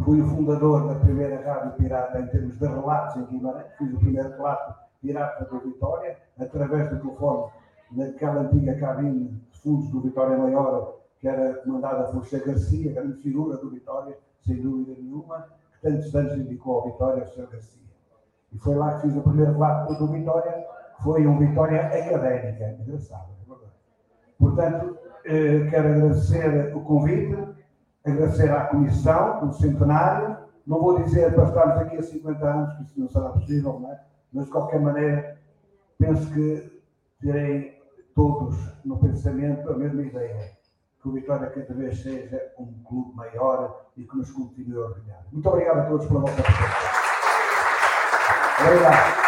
Fui o fundador da primeira rádio pirata em termos de relatos em Guimarães, fiz o primeiro relato pirata do Vitória, através do telefone, naquela antiga cabine de fundos do Vitória Maior, que era comandada por José Garcia, grande figura do Vitória, sem dúvida nenhuma, que tantos anos dedicou ao Vitória, o José Garcia. E foi lá que fiz o primeiro relato do Vitória, foi um Vitória académica, engraçado, é verdade. Portanto, eh, quero agradecer o convite, agradecer à Comissão, pelo centenário. Não vou dizer para estarmos aqui há 50 anos, que isso não será possível, não é? mas de qualquer maneira, penso que terei todos no pensamento a mesma ideia, que o Vitória cada vez seja um clube maior e que nos continue a orgulhar. Muito obrigado a todos pela vossa presença. Obrigado.